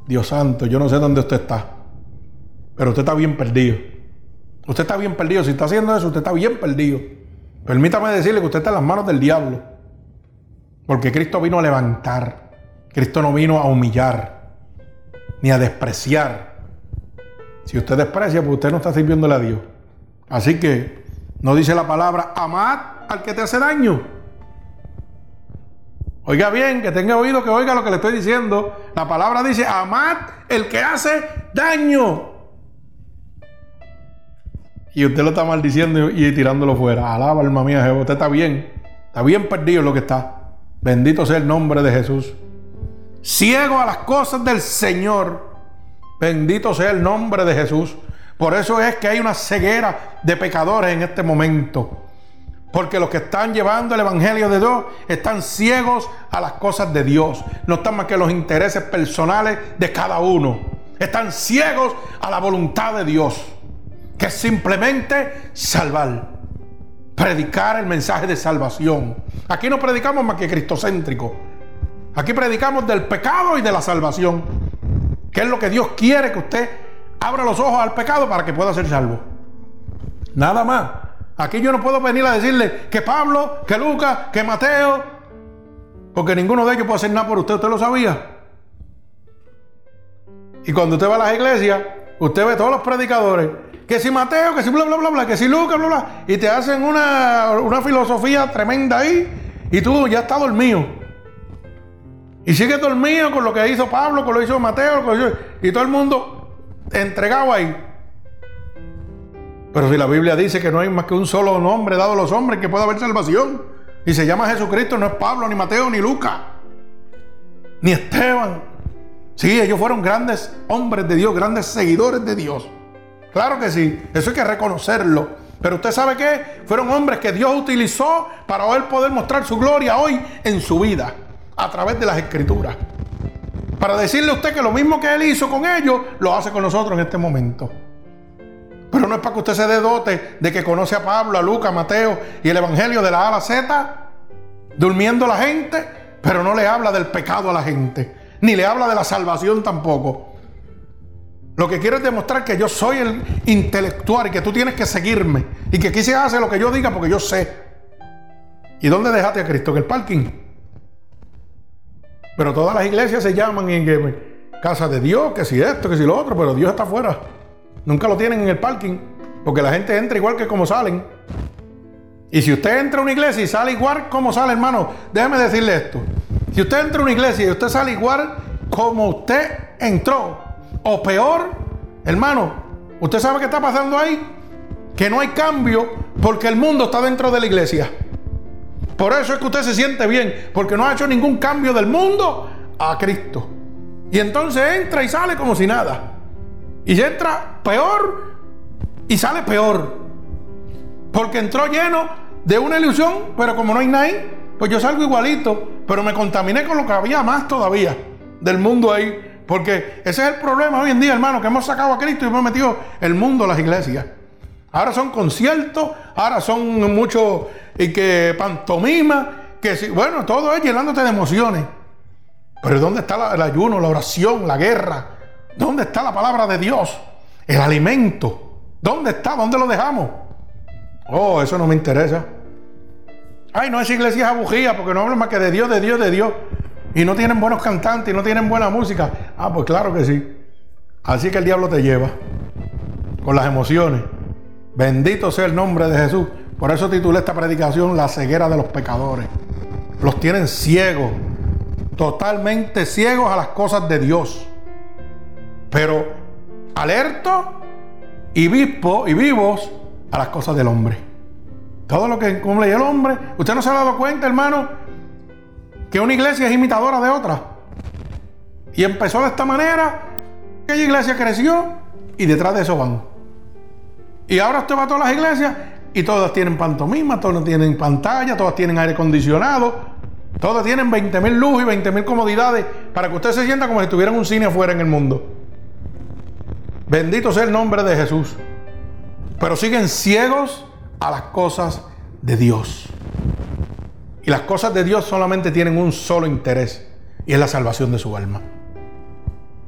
[SPEAKER 1] Dios santo, yo no sé dónde usted está, pero usted está bien perdido. Usted está bien perdido. Si está haciendo eso, usted está bien perdido. Permítame decirle que usted está en las manos del diablo. Porque Cristo vino a levantar. Cristo no vino a humillar, ni a despreciar. Si usted desprecia, pues usted no está sirviéndole a Dios. Así que no dice la palabra, amad al que te hace daño. Oiga bien, que tenga oído, que oiga lo que le estoy diciendo. La palabra dice, amad el que hace daño. Y usted lo está maldiciendo y tirándolo fuera. Alaba, alma mía, Jehová. Usted está bien. Está bien perdido lo que está. Bendito sea el nombre de Jesús. Ciego a las cosas del Señor. Bendito sea el nombre de Jesús. Por eso es que hay una ceguera de pecadores en este momento. Porque los que están llevando el Evangelio de Dios están ciegos a las cosas de Dios. No están más que los intereses personales de cada uno. Están ciegos a la voluntad de Dios. Que simplemente salvar. Predicar el mensaje de salvación. Aquí no predicamos más que cristocéntrico. Aquí predicamos del pecado y de la salvación. Que es lo que Dios quiere que usted abra los ojos al pecado para que pueda ser salvo. Nada más. Aquí yo no puedo venir a decirle que Pablo, que Lucas, que Mateo, porque ninguno de ellos puede hacer nada por usted, usted lo sabía. Y cuando usted va a las iglesias, usted ve todos los predicadores, que si Mateo, que si bla, bla, bla, bla, que si Lucas, bla, bla, y te hacen una, una filosofía tremenda ahí, y tú ya estás dormido. Y sigues dormido con lo que hizo Pablo, con lo que hizo Mateo, con lo y todo el mundo entregado ahí. Pero si la Biblia dice que no hay más que un solo nombre dado a los hombres que pueda haber salvación, y se llama Jesucristo, no es Pablo, ni Mateo, ni Lucas, ni Esteban. Sí, ellos fueron grandes hombres de Dios, grandes seguidores de Dios. Claro que sí, eso hay que reconocerlo. Pero usted sabe que fueron hombres que Dios utilizó para él poder mostrar su gloria hoy en su vida, a través de las escrituras. Para decirle a usted que lo mismo que él hizo con ellos, lo hace con nosotros en este momento. Pero no es para que usted se dé dote de que conoce a Pablo, a Lucas, a Mateo y el Evangelio de la A a la Z, durmiendo la gente, pero no le habla del pecado a la gente, ni le habla de la salvación tampoco. Lo que quiero es demostrar que yo soy el intelectual y que tú tienes que seguirme y que aquí se hace lo que yo diga porque yo sé. ¿Y dónde dejaste a Cristo? En el parking. Pero todas las iglesias se llaman en casa de Dios, que si esto, que si lo otro, pero Dios está afuera. Nunca lo tienen en el parking, porque la gente entra igual que como salen. Y si usted entra a una iglesia y sale igual como sale, hermano, déjeme decirle esto. Si usted entra a una iglesia y usted sale igual como usted entró, o peor, hermano, ¿usted sabe qué está pasando ahí? Que no hay cambio porque el mundo está dentro de la iglesia. Por eso es que usted se siente bien, porque no ha hecho ningún cambio del mundo a Cristo. Y entonces entra y sale como si nada. Y entra peor y sale peor. Porque entró lleno de una ilusión, pero como no hay nadie, pues yo salgo igualito, pero me contaminé con lo que había más todavía del mundo ahí. Porque ese es el problema hoy en día, hermano, que hemos sacado a Cristo y hemos metido el mundo a las iglesias. Ahora son conciertos, ahora son mucho y que pantomima, que si, bueno, todo es llenándote de emociones. Pero ¿dónde está el ayuno, la oración, la guerra? ¿Dónde está la palabra de Dios? El alimento. ¿Dónde está? ¿Dónde lo dejamos? Oh, eso no me interesa. Ay, no, es iglesia abujía porque no hablan más que de Dios, de Dios, de Dios. Y no tienen buenos cantantes y no tienen buena música. Ah, pues claro que sí. Así que el diablo te lleva con las emociones. Bendito sea el nombre de Jesús. Por eso titulé esta predicación La ceguera de los pecadores. Los tienen ciegos, totalmente ciegos a las cosas de Dios. Pero alertos y, y vivos a las cosas del hombre. Todo lo que cumple el hombre. ¿Usted no se ha dado cuenta, hermano, que una iglesia es imitadora de otra? Y empezó de esta manera. Aquella iglesia creció y detrás de eso van. Y ahora usted va a todas las iglesias y todas tienen pantomima, todas tienen pantalla, todas tienen aire acondicionado, todas tienen 20 mil luz y 20 mil comodidades para que usted se sienta como si estuviera un cine afuera en el mundo. Bendito sea el nombre de Jesús. Pero siguen ciegos a las cosas de Dios. Y las cosas de Dios solamente tienen un solo interés y es la salvación de su alma.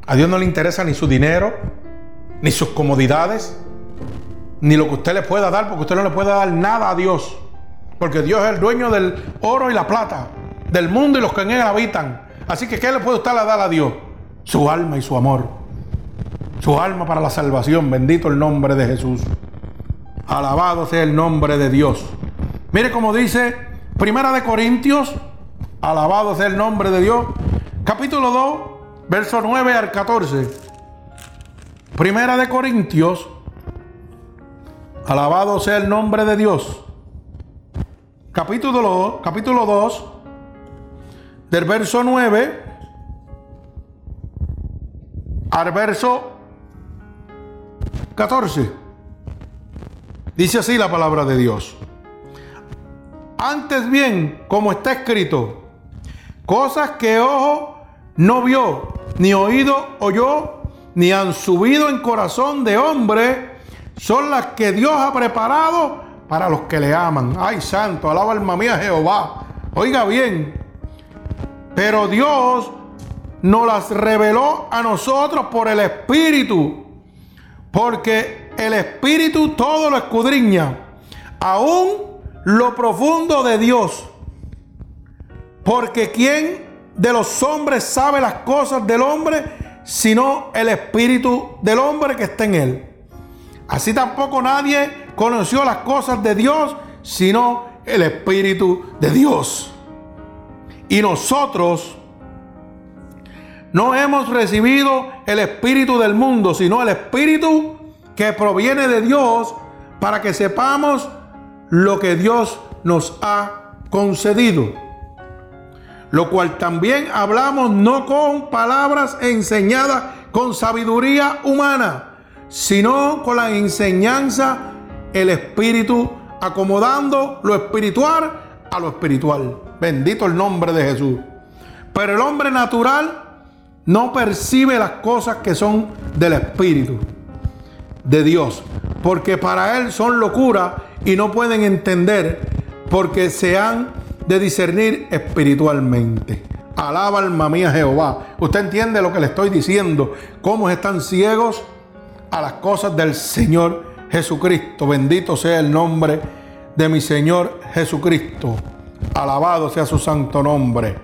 [SPEAKER 1] A Dios no le interesa ni su dinero, ni sus comodidades, ni lo que usted le pueda dar, porque usted no le puede dar nada a Dios. Porque Dios es el dueño del oro y la plata, del mundo y los que en él habitan. Así que, ¿qué le puede usted dar a Dios? Su alma y su amor. Su alma para la salvación. Bendito el nombre de Jesús. Alabado sea el nombre de Dios. Mire cómo dice Primera de Corintios. Alabado sea el nombre de Dios. Capítulo 2, verso 9 al 14. Primera de Corintios Alabado sea el nombre de Dios. Capítulo 2, capítulo 2 del verso 9 al verso 14. Dice así la palabra de Dios. Antes bien, como está escrito, cosas que ojo no vio, ni oído oyó, ni han subido en corazón de hombre, son las que Dios ha preparado para los que le aman. Ay, santo, alaba alma mía Jehová. Oiga bien, pero Dios nos las reveló a nosotros por el Espíritu, porque el Espíritu todo lo escudriña, aún lo profundo de Dios. Porque ¿quién de los hombres sabe las cosas del hombre, sino el Espíritu del hombre que está en él? Así tampoco nadie conoció las cosas de Dios, sino el Espíritu de Dios. Y nosotros no hemos recibido el Espíritu del mundo, sino el Espíritu que proviene de Dios para que sepamos lo que Dios nos ha concedido. Lo cual también hablamos no con palabras enseñadas con sabiduría humana sino con la enseñanza, el espíritu, acomodando lo espiritual a lo espiritual. Bendito el nombre de Jesús. Pero el hombre natural no percibe las cosas que son del espíritu de Dios, porque para él son locura y no pueden entender porque se han de discernir espiritualmente. Alaba alma mía Jehová. Usted entiende lo que le estoy diciendo, cómo están ciegos a las cosas del Señor Jesucristo. Bendito sea el nombre de mi Señor Jesucristo. Alabado sea su santo nombre.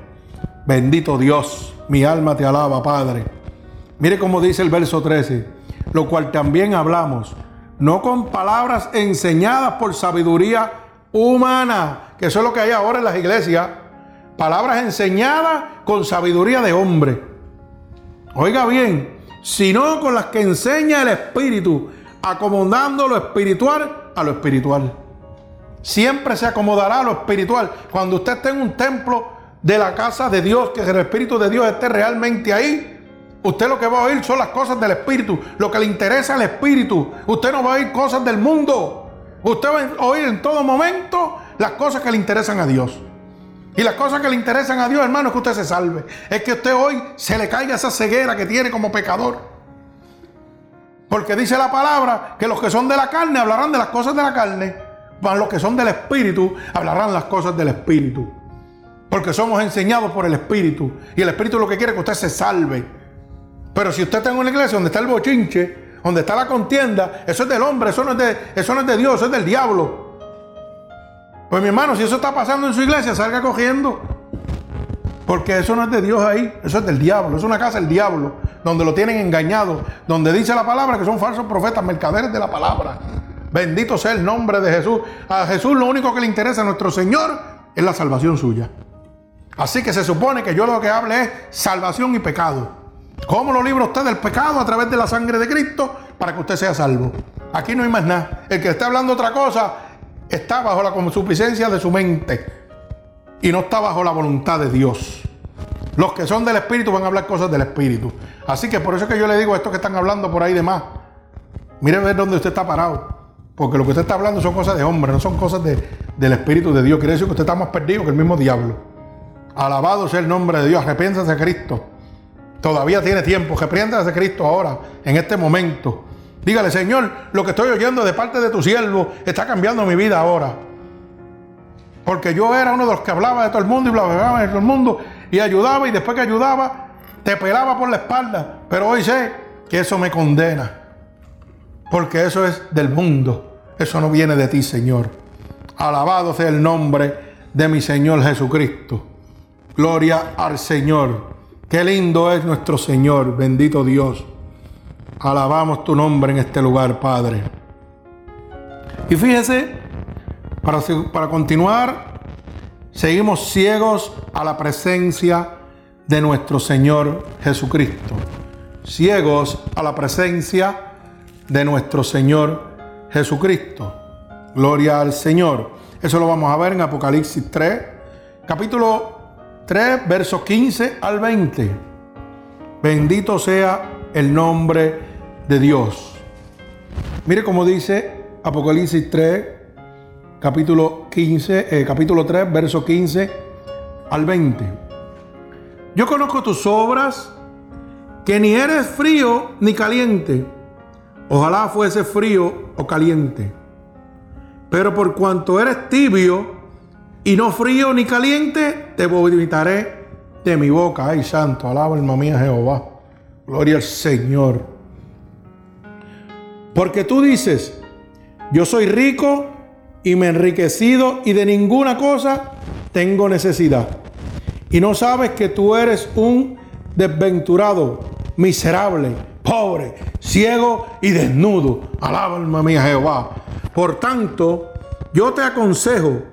[SPEAKER 1] Bendito Dios, mi alma te alaba, Padre. Mire cómo dice el verso 13, lo cual también hablamos, no con palabras enseñadas por sabiduría humana, que eso es lo que hay ahora en las iglesias, palabras enseñadas con sabiduría de hombre. Oiga bien, sino con las que enseña el Espíritu, acomodando lo espiritual a lo espiritual. Siempre se acomodará a lo espiritual. Cuando usted esté en un templo de la casa de Dios, que el Espíritu de Dios esté realmente ahí, usted lo que va a oír son las cosas del Espíritu, lo que le interesa al Espíritu. Usted no va a oír cosas del mundo. Usted va a oír en todo momento las cosas que le interesan a Dios. Y las cosas que le interesan a Dios, hermano, es que usted se salve. Es que usted hoy se le caiga esa ceguera que tiene como pecador. Porque dice la palabra que los que son de la carne hablarán de las cosas de la carne, mas los que son del Espíritu hablarán las cosas del Espíritu. Porque somos enseñados por el Espíritu. Y el Espíritu lo que quiere es que usted se salve. Pero si usted está en una iglesia donde está el bochinche, donde está la contienda, eso es del hombre, eso no es de, eso no es de Dios, eso es del diablo. Pues mi hermano, si eso está pasando en su iglesia, salga cogiendo. Porque eso no es de Dios ahí, eso es del diablo, es una casa del diablo, donde lo tienen engañado, donde dice la palabra que son falsos profetas, mercaderes de la palabra. Bendito sea el nombre de Jesús. A Jesús lo único que le interesa a nuestro Señor es la salvación suya. Así que se supone que yo lo que hable es salvación y pecado. ¿Cómo lo libra usted del pecado? A través de la sangre de Cristo para que usted sea salvo. Aquí no hay más nada. El que esté hablando otra cosa está bajo la consuficiencia de su mente y no está bajo la voluntad de Dios. Los que son del Espíritu van a hablar cosas del Espíritu. Así que por eso es que yo le digo a estos que están hablando por ahí de más, Mire a ver dónde usted está parado. Porque lo que usted está hablando son cosas de hombre, no son cosas del Espíritu de Dios. Quiere decir que usted está más perdido que el mismo diablo. Alabado sea el nombre de Dios. Arrepiéntase de Cristo. Todavía tiene tiempo. Arrepiéntase de Cristo ahora, en este momento. Dígale, Señor, lo que estoy oyendo de parte de tu siervo está cambiando mi vida ahora. Porque yo era uno de los que hablaba de todo el mundo y hablaba de todo el mundo y ayudaba y después que ayudaba te pelaba por la espalda. Pero hoy sé que eso me condena. Porque eso es del mundo. Eso no viene de ti, Señor. Alabado sea el nombre de mi Señor Jesucristo. Gloria al Señor. Qué lindo es nuestro Señor. Bendito Dios. Alabamos tu nombre en este lugar, Padre. Y fíjese, para, para continuar, seguimos ciegos a la presencia de nuestro Señor Jesucristo. Ciegos a la presencia de nuestro Señor Jesucristo. Gloria al Señor. Eso lo vamos a ver en Apocalipsis 3, capítulo 3, versos 15 al 20. Bendito sea el nombre de Dios. Mire cómo dice Apocalipsis 3, capítulo 15, eh, capítulo 3, verso 15 al 20. Yo conozco tus obras, que ni eres frío ni caliente. Ojalá fuese frío o caliente. Pero por cuanto eres tibio y no frío ni caliente, te vomitaré de mi boca. Ay, santo, alaba alma mía Jehová. Gloria al Señor. Porque tú dices, yo soy rico y me he enriquecido y de ninguna cosa tengo necesidad. Y no sabes que tú eres un desventurado, miserable, pobre, ciego y desnudo. Alaba alma mía Jehová. Por tanto, yo te aconsejo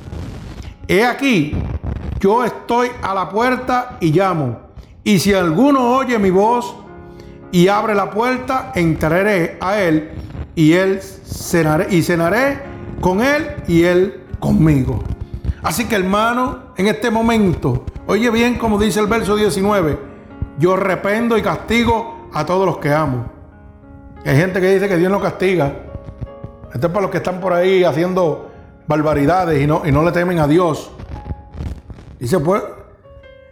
[SPEAKER 1] He aquí, yo estoy a la puerta y llamo. Y si alguno oye mi voz y abre la puerta, entraré a él y él cenaré y cenaré con él y él conmigo. Así que hermano, en este momento, oye bien como dice el verso 19, yo rependo y castigo a todos los que amo. Hay gente que dice que Dios no castiga. Esto es para los que están por ahí haciendo barbaridades y no, y no le temen a Dios. Dice, pues,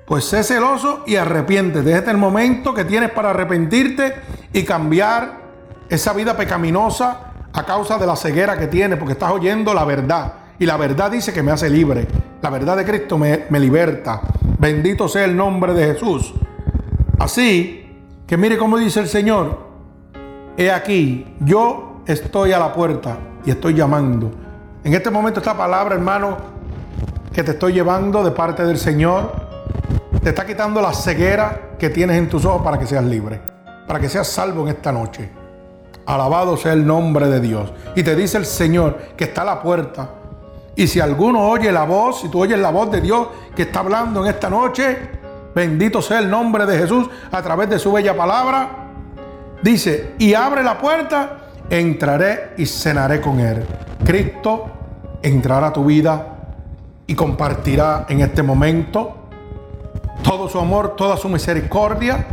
[SPEAKER 1] pues sé celoso y arrepiéntete. Este es el momento que tienes para arrepentirte y cambiar esa vida pecaminosa a causa de la ceguera que tienes, porque estás oyendo la verdad. Y la verdad dice que me hace libre. La verdad de Cristo me, me liberta. Bendito sea el nombre de Jesús. Así que mire cómo dice el Señor. He aquí, yo estoy a la puerta y estoy llamando. En este momento esta palabra, hermano, que te estoy llevando de parte del Señor, te está quitando la ceguera que tienes en tus ojos para que seas libre, para que seas salvo en esta noche. Alabado sea el nombre de Dios. Y te dice el Señor que está a la puerta. Y si alguno oye la voz, si tú oyes la voz de Dios que está hablando en esta noche, bendito sea el nombre de Jesús a través de su bella palabra. Dice, y abre la puerta, entraré y cenaré con él. Cristo entrará a tu vida y compartirá en este momento todo su amor, toda su misericordia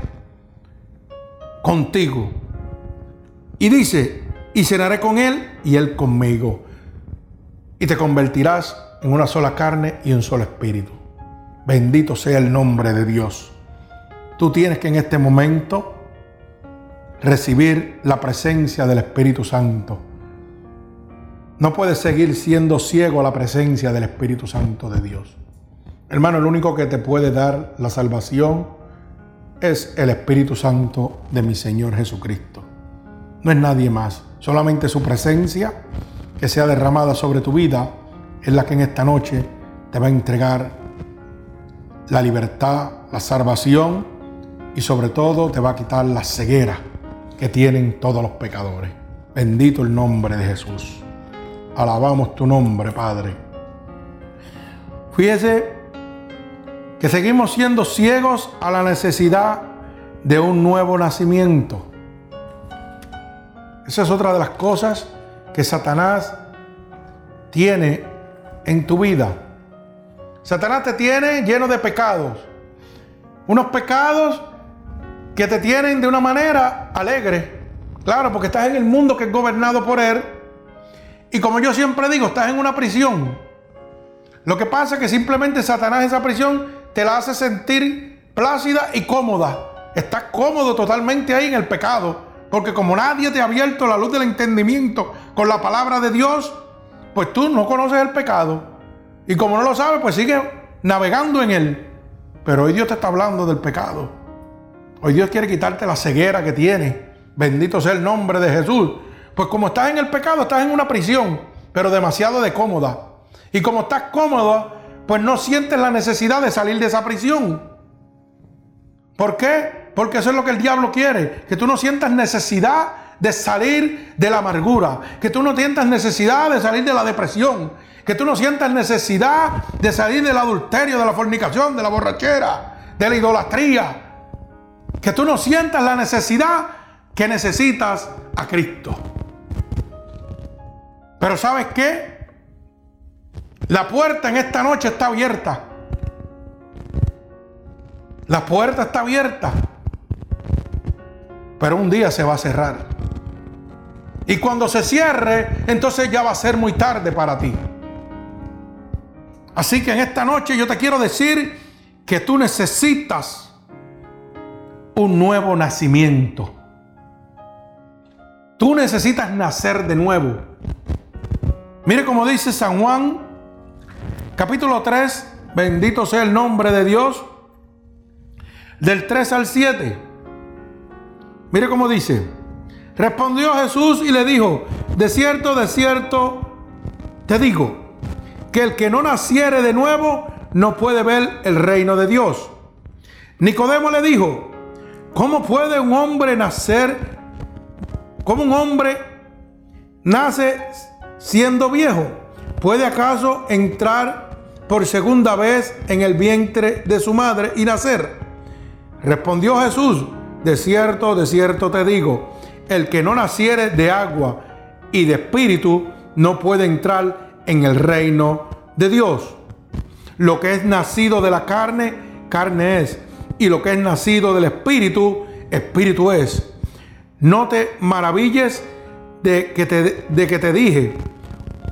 [SPEAKER 1] contigo y dice, y cenaré con él y él conmigo. Y te convertirás en una sola carne y un solo espíritu. Bendito sea el nombre de Dios. Tú tienes que en este momento recibir la presencia del Espíritu Santo. No puedes seguir siendo ciego a la presencia del Espíritu Santo de Dios. Hermano, el único que te puede dar la salvación es el Espíritu Santo de mi Señor Jesucristo no es nadie más, solamente su presencia que sea derramada sobre tu vida es la que en esta noche te va a entregar la libertad, la salvación y sobre todo te va a quitar la ceguera que tienen todos los pecadores. Bendito el nombre de Jesús. Alabamos tu nombre, Padre. Fíjese que seguimos siendo ciegos a la necesidad de un nuevo nacimiento. Esa es otra de las cosas que Satanás tiene en tu vida. Satanás te tiene lleno de pecados. Unos pecados que te tienen de una manera alegre. Claro, porque estás en el mundo que es gobernado por él. Y como yo siempre digo, estás en una prisión. Lo que pasa es que simplemente Satanás esa prisión te la hace sentir plácida y cómoda. Estás cómodo totalmente ahí en el pecado. Porque como nadie te ha abierto la luz del entendimiento con la palabra de Dios, pues tú no conoces el pecado. Y como no lo sabes, pues sigue navegando en él. Pero hoy Dios te está hablando del pecado. Hoy Dios quiere quitarte la ceguera que tienes. Bendito sea el nombre de Jesús. Pues como estás en el pecado, estás en una prisión, pero demasiado de cómoda. Y como estás cómodo, pues no sientes la necesidad de salir de esa prisión. ¿Por qué? Porque eso es lo que el diablo quiere, que tú no sientas necesidad de salir de la amargura, que tú no sientas necesidad de salir de la depresión, que tú no sientas necesidad de salir del adulterio, de la fornicación, de la borrachera, de la idolatría, que tú no sientas la necesidad que necesitas a Cristo. Pero ¿sabes qué? La puerta en esta noche está abierta. La puerta está abierta. Pero un día se va a cerrar. Y cuando se cierre, entonces ya va a ser muy tarde para ti. Así que en esta noche yo te quiero decir que tú necesitas un nuevo nacimiento. Tú necesitas nacer de nuevo. Mire como dice San Juan, capítulo 3, bendito sea el nombre de Dios, del 3 al 7. Mire cómo dice, respondió Jesús y le dijo, de cierto, de cierto, te digo, que el que no naciere de nuevo no puede ver el reino de Dios. Nicodemo le dijo, ¿cómo puede un hombre nacer? ¿Cómo un hombre nace siendo viejo? ¿Puede acaso entrar por segunda vez en el vientre de su madre y nacer? Respondió Jesús, de cierto, de cierto te digo, el que no naciere de agua y de espíritu no puede entrar en el reino de Dios. Lo que es nacido de la carne, carne es. Y lo que es nacido del espíritu, espíritu es. No te maravilles de que te, de que te dije,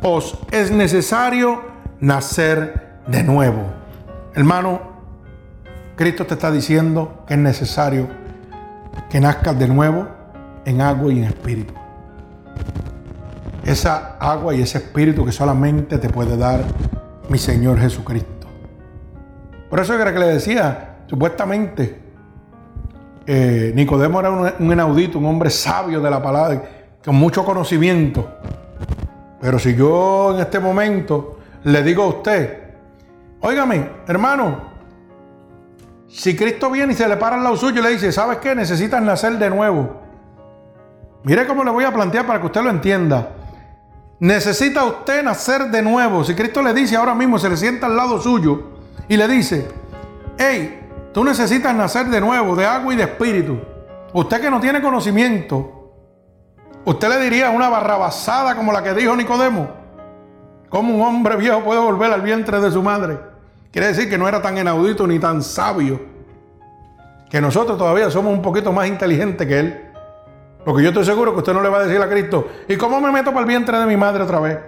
[SPEAKER 1] os es necesario nacer de nuevo. Hermano, Cristo te está diciendo que es necesario que nazcas de nuevo en agua y en espíritu. Esa agua y ese espíritu que solamente te puede dar mi Señor Jesucristo. Por eso era que le decía, supuestamente, eh, Nicodemo era un, un inaudito, un hombre sabio de la palabra, con mucho conocimiento. Pero si yo en este momento le digo a usted, óigame, hermano, si Cristo viene y se le para al lado suyo y le dice, ¿sabes qué? Necesitas nacer de nuevo. Mire cómo le voy a plantear para que usted lo entienda. Necesita usted nacer de nuevo. Si Cristo le dice ahora mismo, se le sienta al lado suyo y le dice, hey, tú necesitas nacer de nuevo, de agua y de espíritu. Usted que no tiene conocimiento, usted le diría una barrabasada como la que dijo Nicodemo. ¿Cómo un hombre viejo puede volver al vientre de su madre? Quiere decir que no era tan inaudito ni tan sabio. Que nosotros todavía somos un poquito más inteligentes que él. Porque yo estoy seguro que usted no le va a decir a Cristo, ¿y cómo me meto para el vientre de mi madre otra vez?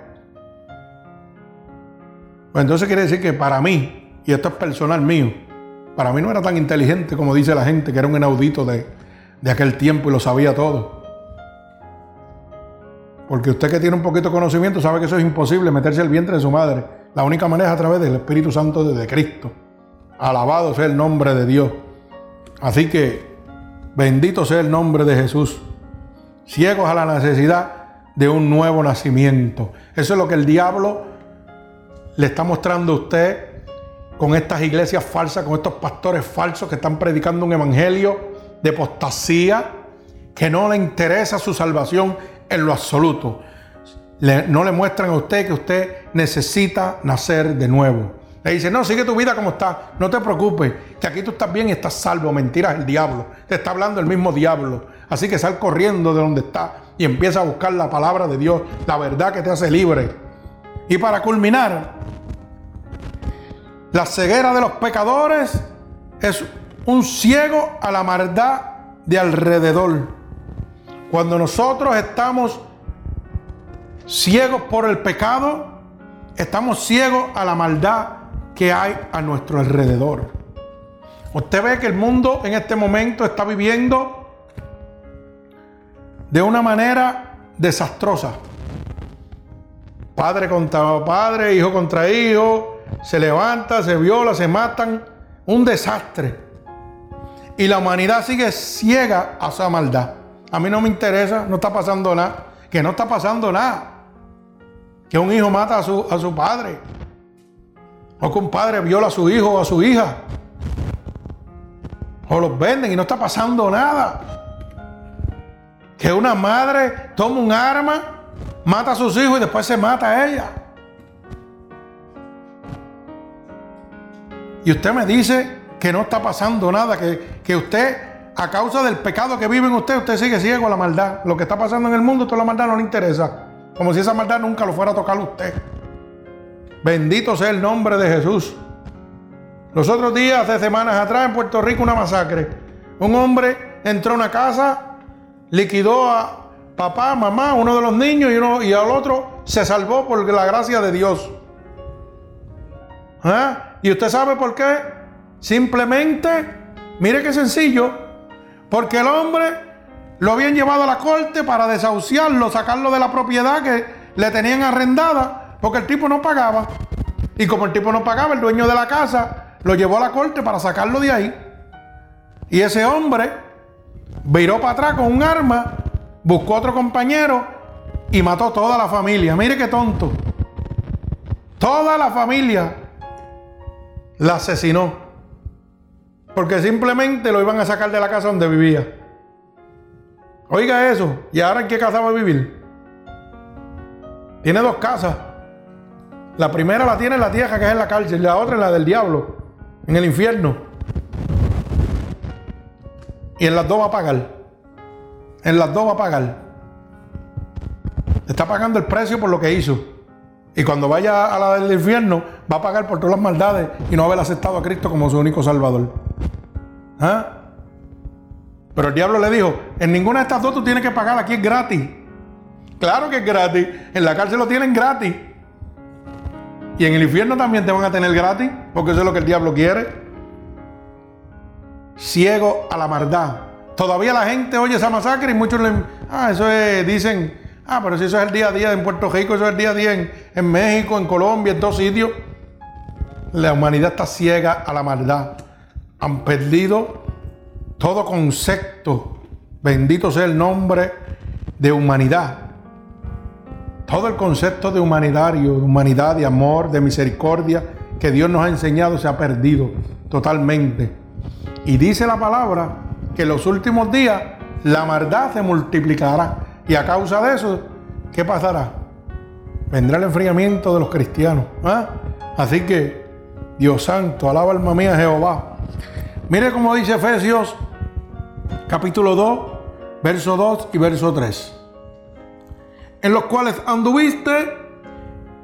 [SPEAKER 1] Pues entonces quiere decir que para mí, y esto es personal mío, para mí no era tan inteligente como dice la gente, que era un inaudito de, de aquel tiempo y lo sabía todo. Porque usted que tiene un poquito de conocimiento sabe que eso es imposible, meterse al vientre de su madre. La única manera es a través del Espíritu Santo de Cristo. Alabado sea el nombre de Dios. Así que bendito sea el nombre de Jesús. Ciegos a la necesidad de un nuevo nacimiento. Eso es lo que el diablo le está mostrando a usted con estas iglesias falsas, con estos pastores falsos que están predicando un evangelio de apostasía, que no le interesa su salvación en lo absoluto. no le muestran a usted que usted necesita nacer de nuevo. Le dicen, no, sigue tu vida como está, no te preocupes, que aquí tú estás bien y estás salvo. Mentiras, el diablo. Te está hablando el mismo diablo. Así que sal corriendo de donde está y empieza a buscar la palabra de Dios, la verdad que te hace libre. Y para culminar, la ceguera de los pecadores es un ciego a la maldad de alrededor. Cuando nosotros estamos ciegos por el pecado, estamos ciegos a la maldad que hay a nuestro alrededor. Usted ve que el mundo en este momento está viviendo de una manera desastrosa. Padre contra padre, hijo contra hijo, se levanta, se viola, se matan. Un desastre. Y la humanidad sigue ciega a esa maldad. A mí no me interesa, no está pasando nada. Que no está pasando nada. Que un hijo mata a su, a su padre. O que un padre viola a su hijo o a su hija. O los venden y no está pasando nada que una madre toma un arma, mata a sus hijos y después se mata a ella. Y usted me dice que no está pasando nada, que, que usted, a causa del pecado que vive en usted, usted sigue ciego a la maldad. Lo que está pasando en el mundo, toda la maldad no le interesa. Como si esa maldad nunca lo fuera a tocar a usted. Bendito sea el nombre de Jesús. Los otros días, hace semanas atrás, en Puerto Rico, una masacre. Un hombre entró a una casa, liquidó a papá, mamá, uno de los niños y, uno, y al otro se salvó por la gracia de Dios. ¿Ah? ¿Y usted sabe por qué? Simplemente, mire qué sencillo, porque el hombre lo habían llevado a la corte para desahuciarlo, sacarlo de la propiedad que le tenían arrendada, porque el tipo no pagaba. Y como el tipo no pagaba, el dueño de la casa lo llevó a la corte para sacarlo de ahí. Y ese hombre viró para atrás con un arma, buscó otro compañero y mató toda la familia. Mire qué tonto. Toda la familia la asesinó. Porque simplemente lo iban a sacar de la casa donde vivía. Oiga eso. ¿Y ahora en qué casa va a vivir? Tiene dos casas. La primera la tiene en la tierra, que es en la cárcel. Y la otra es la del diablo, en el infierno. Y en las dos va a pagar. En las dos va a pagar. Está pagando el precio por lo que hizo. Y cuando vaya a la del infierno, va a pagar por todas las maldades y no haber aceptado a Cristo como su único Salvador. ¿Ah? Pero el diablo le dijo, en ninguna de estas dos tú tienes que pagar, aquí es gratis. Claro que es gratis. En la cárcel lo tienen gratis. Y en el infierno también te van a tener gratis, porque eso es lo que el diablo quiere ciego a la maldad. Todavía la gente oye esa masacre y muchos le, ah, eso es, dicen, ah, pero si eso es el día a día en Puerto Rico, eso es el día a día en, México, en Colombia, en dos sitios. La humanidad está ciega a la maldad. Han perdido todo concepto, bendito sea el nombre de humanidad. Todo el concepto de humanitario, de humanidad, de amor, de misericordia que Dios nos ha enseñado se ha perdido totalmente. Y dice la palabra que en los últimos días la maldad se multiplicará. Y a causa de eso, ¿qué pasará? Vendrá el enfriamiento de los cristianos. ¿ah? Así que, Dios santo, alaba alma mía Jehová. Mire cómo dice Efesios capítulo 2, verso 2 y verso 3. En los cuales anduviste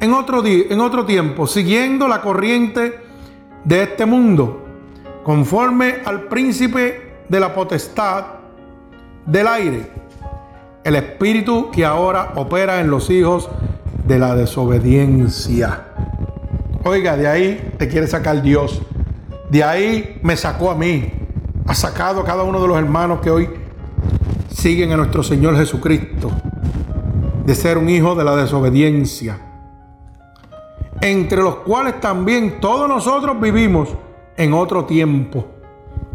[SPEAKER 1] en otro, en otro tiempo, siguiendo la corriente de este mundo conforme al príncipe de la potestad del aire, el espíritu que ahora opera en los hijos de la desobediencia. Oiga, de ahí te quiere sacar Dios. De ahí me sacó a mí. Ha sacado a cada uno de los hermanos que hoy siguen a nuestro Señor Jesucristo. De ser un hijo de la desobediencia. Entre los cuales también todos nosotros vivimos en otro tiempo.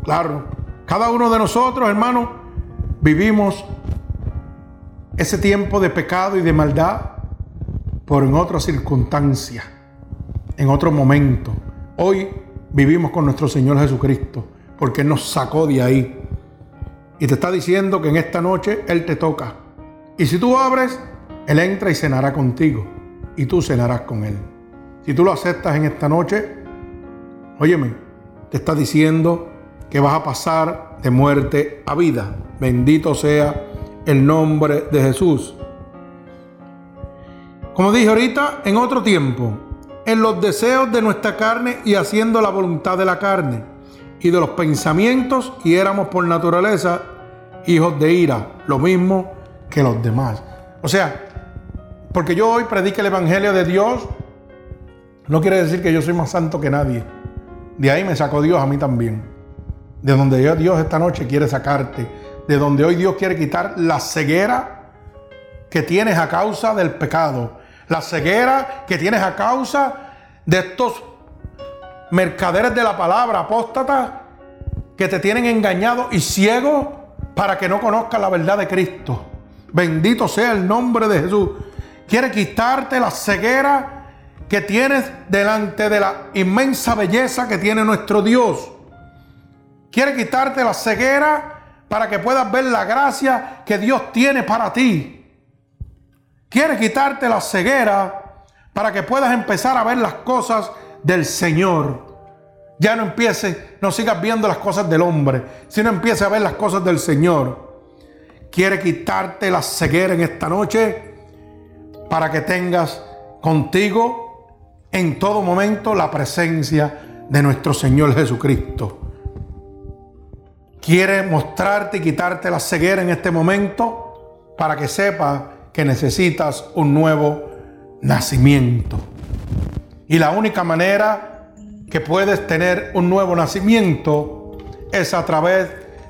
[SPEAKER 1] Claro, cada uno de nosotros, hermanos, vivimos ese tiempo de pecado y de maldad por en otra circunstancia, en otro momento. Hoy vivimos con nuestro Señor Jesucristo, porque Él nos sacó de ahí. y te está diciendo que en esta noche Él te toca. Y si tú abres, Él entra y cenará contigo y tú cenarás con Él. Si tú lo aceptas en esta noche, óyeme, te está diciendo que vas a pasar de muerte a vida. Bendito sea el nombre de Jesús. Como dije ahorita, en otro tiempo, en los deseos de nuestra carne y haciendo la voluntad de la carne y de los pensamientos, y éramos por naturaleza hijos de ira, lo mismo que los demás. O sea, porque yo hoy predique el Evangelio de Dios, no quiere decir que yo soy más santo que nadie. De ahí me sacó Dios a mí también. De donde Dios esta noche quiere sacarte. De donde hoy Dios quiere quitar la ceguera que tienes a causa del pecado. La ceguera que tienes a causa de estos mercaderes de la palabra, apóstatas, que te tienen engañado y ciego para que no conozcas la verdad de Cristo. Bendito sea el nombre de Jesús. Quiere quitarte la ceguera que tienes delante de la inmensa belleza que tiene nuestro Dios. Quiere quitarte la ceguera para que puedas ver la gracia que Dios tiene para ti. Quiere quitarte la ceguera para que puedas empezar a ver las cosas del Señor. Ya no empieces, no sigas viendo las cosas del hombre, sino empieces a ver las cosas del Señor. Quiere quitarte la ceguera en esta noche para que tengas contigo en todo momento la presencia de nuestro Señor Jesucristo. Quiere mostrarte y quitarte la ceguera en este momento para que sepas que necesitas un nuevo nacimiento. Y la única manera que puedes tener un nuevo nacimiento es a través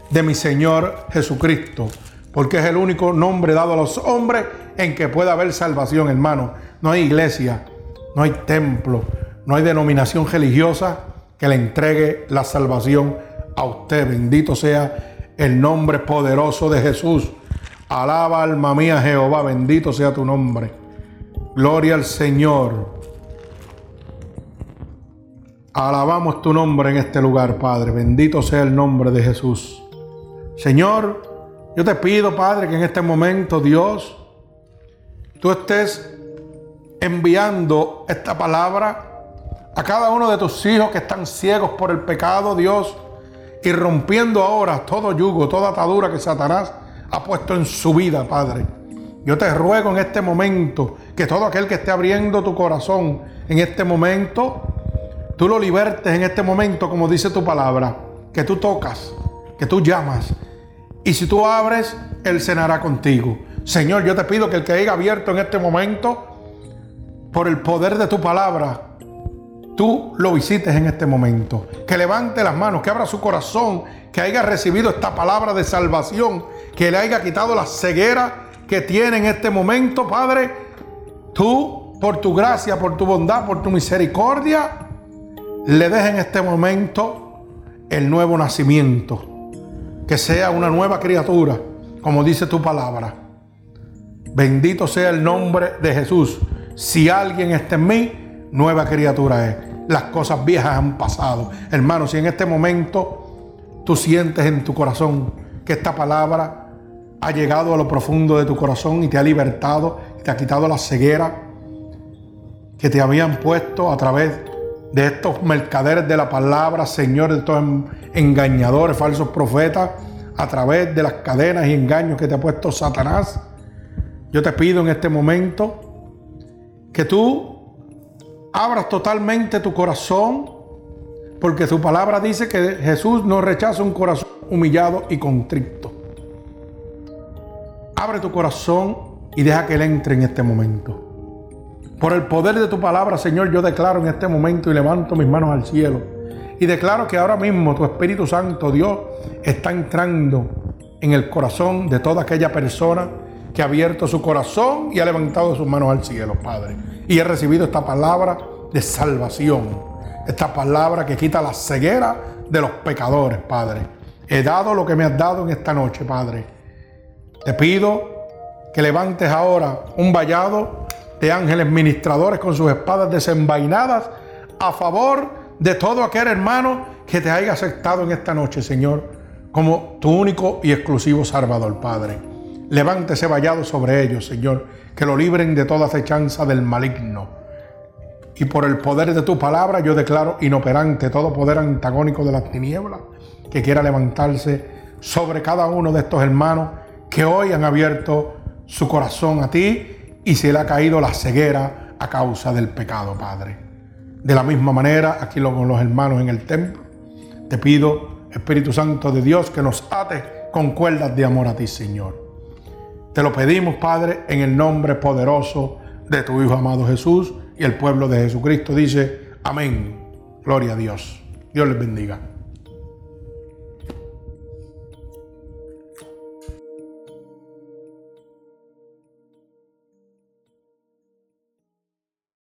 [SPEAKER 1] de mi Señor Jesucristo, porque es el único nombre dado a los hombres en que pueda haber salvación, hermano. No hay iglesia, no hay templo, no hay denominación religiosa que le entregue la salvación a usted. Bendito sea el nombre poderoso de Jesús. Alaba alma mía Jehová, bendito sea tu nombre. Gloria al Señor. Alabamos tu nombre en este lugar, Padre. Bendito sea el nombre de Jesús. Señor, yo te pido, Padre, que en este momento, Dios, tú estés enviando esta palabra a cada uno de tus hijos que están ciegos por el pecado, Dios, y rompiendo ahora todo yugo, toda atadura que Satanás ha puesto en su vida, Padre. Yo te ruego en este momento que todo aquel que esté abriendo tu corazón en este momento, tú lo libertes en este momento, como dice tu palabra, que tú tocas, que tú llamas. Y si tú abres, Él cenará contigo. Señor, yo te pido que el que haya abierto en este momento, por el poder de tu palabra, tú lo visites en este momento. Que levante las manos, que abra su corazón, que haya recibido esta palabra de salvación, que le haya quitado la ceguera que tiene en este momento, Padre. Tú, por tu gracia, por tu bondad, por tu misericordia, le dejes en este momento el nuevo nacimiento. Que sea una nueva criatura, como dice tu palabra. Bendito sea el nombre de Jesús. Si alguien está en mí, nueva criatura es. Las cosas viejas han pasado. Hermano, si en este momento tú sientes en tu corazón que esta palabra ha llegado a lo profundo de tu corazón y te ha libertado, y te ha quitado la ceguera que te habían puesto a través de estos mercaderes de la palabra, Señor, de estos engañadores, falsos profetas, a través de las cadenas y engaños que te ha puesto Satanás. Yo te pido en este momento que tú abras totalmente tu corazón, porque su palabra dice que Jesús no rechaza un corazón humillado y contrito. Abre tu corazón y deja que Él entre en este momento. Por el poder de tu palabra, Señor, yo declaro en este momento y levanto mis manos al cielo. Y declaro que ahora mismo tu Espíritu Santo, Dios, está entrando en el corazón de toda aquella persona que ha abierto su corazón y ha levantado sus manos al cielo, Padre. Y he recibido esta palabra de salvación, esta palabra que quita la ceguera de los pecadores, Padre. He dado lo que me has dado en esta noche, Padre. Te pido que levantes ahora un vallado de ángeles ministradores con sus espadas desenvainadas a favor de todo aquel hermano que te haya aceptado en esta noche, Señor, como tu único y exclusivo Salvador, Padre. Levántese vallado sobre ellos, Señor, que lo libren de toda acechanza del maligno. Y por el poder de tu palabra yo declaro inoperante todo poder antagónico de las tinieblas que quiera levantarse sobre cada uno de estos hermanos que hoy han abierto su corazón a ti y se le ha caído la ceguera a causa del pecado, Padre. De la misma manera, aquí con los hermanos en el templo, te pido, Espíritu Santo de Dios, que nos ate con cuerdas de amor a ti, Señor. Te lo pedimos, Padre, en el nombre poderoso de tu Hijo amado Jesús y el pueblo de Jesucristo dice, amén. Gloria a Dios. Dios les bendiga.